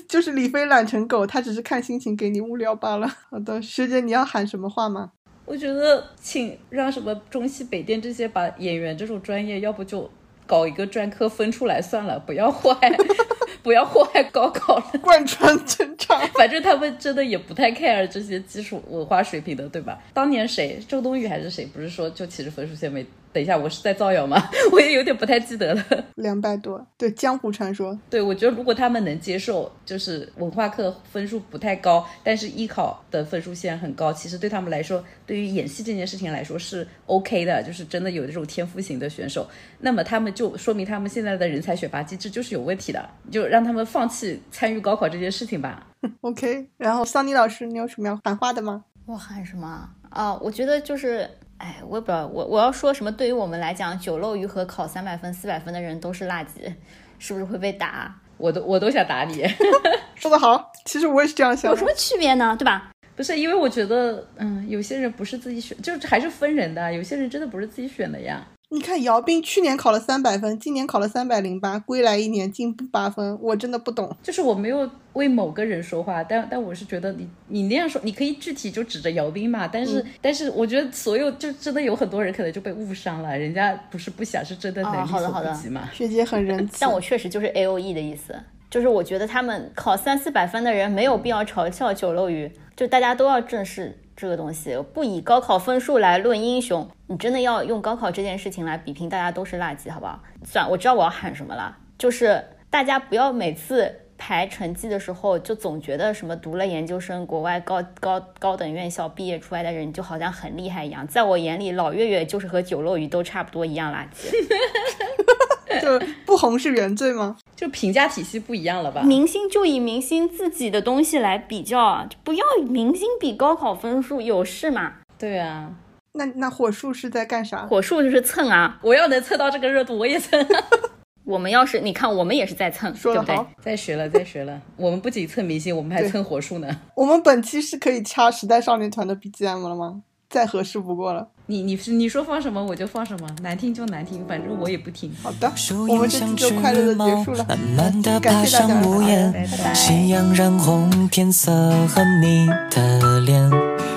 S2: 就是李飞懒成狗，他只是看心情给你物料罢了。好的，学姐，你要喊什么话吗？
S4: 我觉得，请让什么中戏、北电这些把演员这种专业，要不就搞一个专科分出来算了，不要 祸害，不要祸害高考了。
S2: 贯穿全场，
S4: 反正他们真的也不太 care 这些基础文化水平的，对吧？当年谁，周冬雨还是谁，不是说就其实分数线没？等一下，我是在造谣吗？我也有点不太记得了。
S2: 两百多，对，江湖传说。
S4: 对，我觉得如果他们能接受，就是文化课分数不太高，但是艺考的分数线很高，其实对他们来说，对于演戏这件事情来说是 OK 的，就是真的有这种天赋型的选手，那么他们就说明他们现在的人才选拔机制就是有问题的，就让他们放弃参与高考这件事情吧。
S2: OK，然后桑尼老师，你有什么要喊话的吗？
S3: 我喊什么啊？我觉得就是，哎，我也不知道，我我要说什么？对于我们来讲，九漏鱼和考三百分、四百分的人都是垃圾，是不是会被打？
S4: 我都我都想打你
S2: 说得好，其实我也是这样想的。
S3: 有什么区别呢？对吧？
S4: 不是因为我觉得，嗯，有些人不是自己选，就是还是分人的，有些人真的不是自己选的呀。
S2: 你看姚斌去年考了三百分，今年考了三百零八，归来一年进步八分，我真的不懂。
S4: 就是我没有为某个人说话，但但我是觉得你你那样说，你可以具体就指着姚斌嘛，但是、但是我觉得所有就真的有很多人可能就被误伤了，人家不是不想，是真的能
S3: 哦
S4: 力所
S3: 好
S4: 嘛。
S2: 学姐很仁 慈，
S3: 但我确实就是 A O E 的意思，就是我觉得他们考三四百分的人没有必要嘲笑九漏鱼，就大家都要正视这个东西，不以高考分数来论英雄。你真的要用高考这件事情来比拼，大家都是垃圾，好不好？算，我知道我要喊什么了，就是大家不要每次排成绩的时候就总觉得什么读了研究生、国外高高高等院校毕业出来的人就好像很厉害一样。在我眼里，老月月就是和九漏鱼都差不多一样垃圾。
S2: 就不红是原罪吗？
S4: 就评价体系不一样了吧？
S3: 明星就以明星自己的东西来比较啊，不要明星比高考分数，有事吗？
S4: 对啊，
S2: 那那火树是在干啥？
S3: 火树就是蹭啊，
S4: 我要能蹭到这个热度，我也蹭。
S3: 我们要是你看，我们也是在蹭，对不对？
S2: 说得好，
S4: 再学了，在学了。我们不仅蹭明星，我们还蹭火树呢。
S2: 我们本期是可以掐时代少年团的 BGM 了吗？再合适不过了。
S4: 你你是你说放什么我就放什么，难听就难听，反正我也不听。
S2: 好的，我们这期就快乐的结束了，
S5: 慢慢的爬
S2: 感谢大家
S5: 上屋檐
S4: 拜拜，
S5: 夕阳染红天色和你的脸。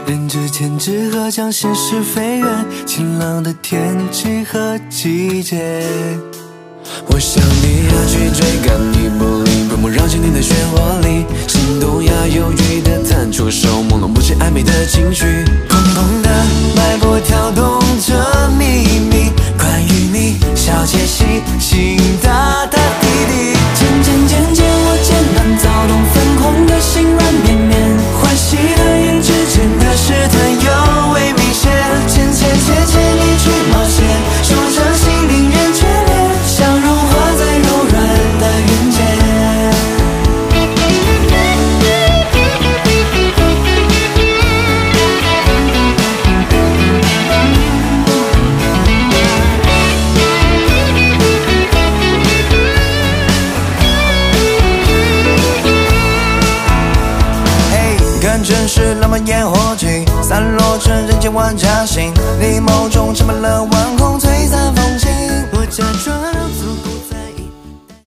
S5: 人之千纸鹤将心事飞远，晴朗的天气和季节。我想你要去追赶你不离不梦绕进你的漩涡里，心动呀犹豫的探出手，朦胧不清暧昧的情绪，砰砰的脉搏跳动着秘密，关于你小窃喜，心哒哒滴滴，浪漫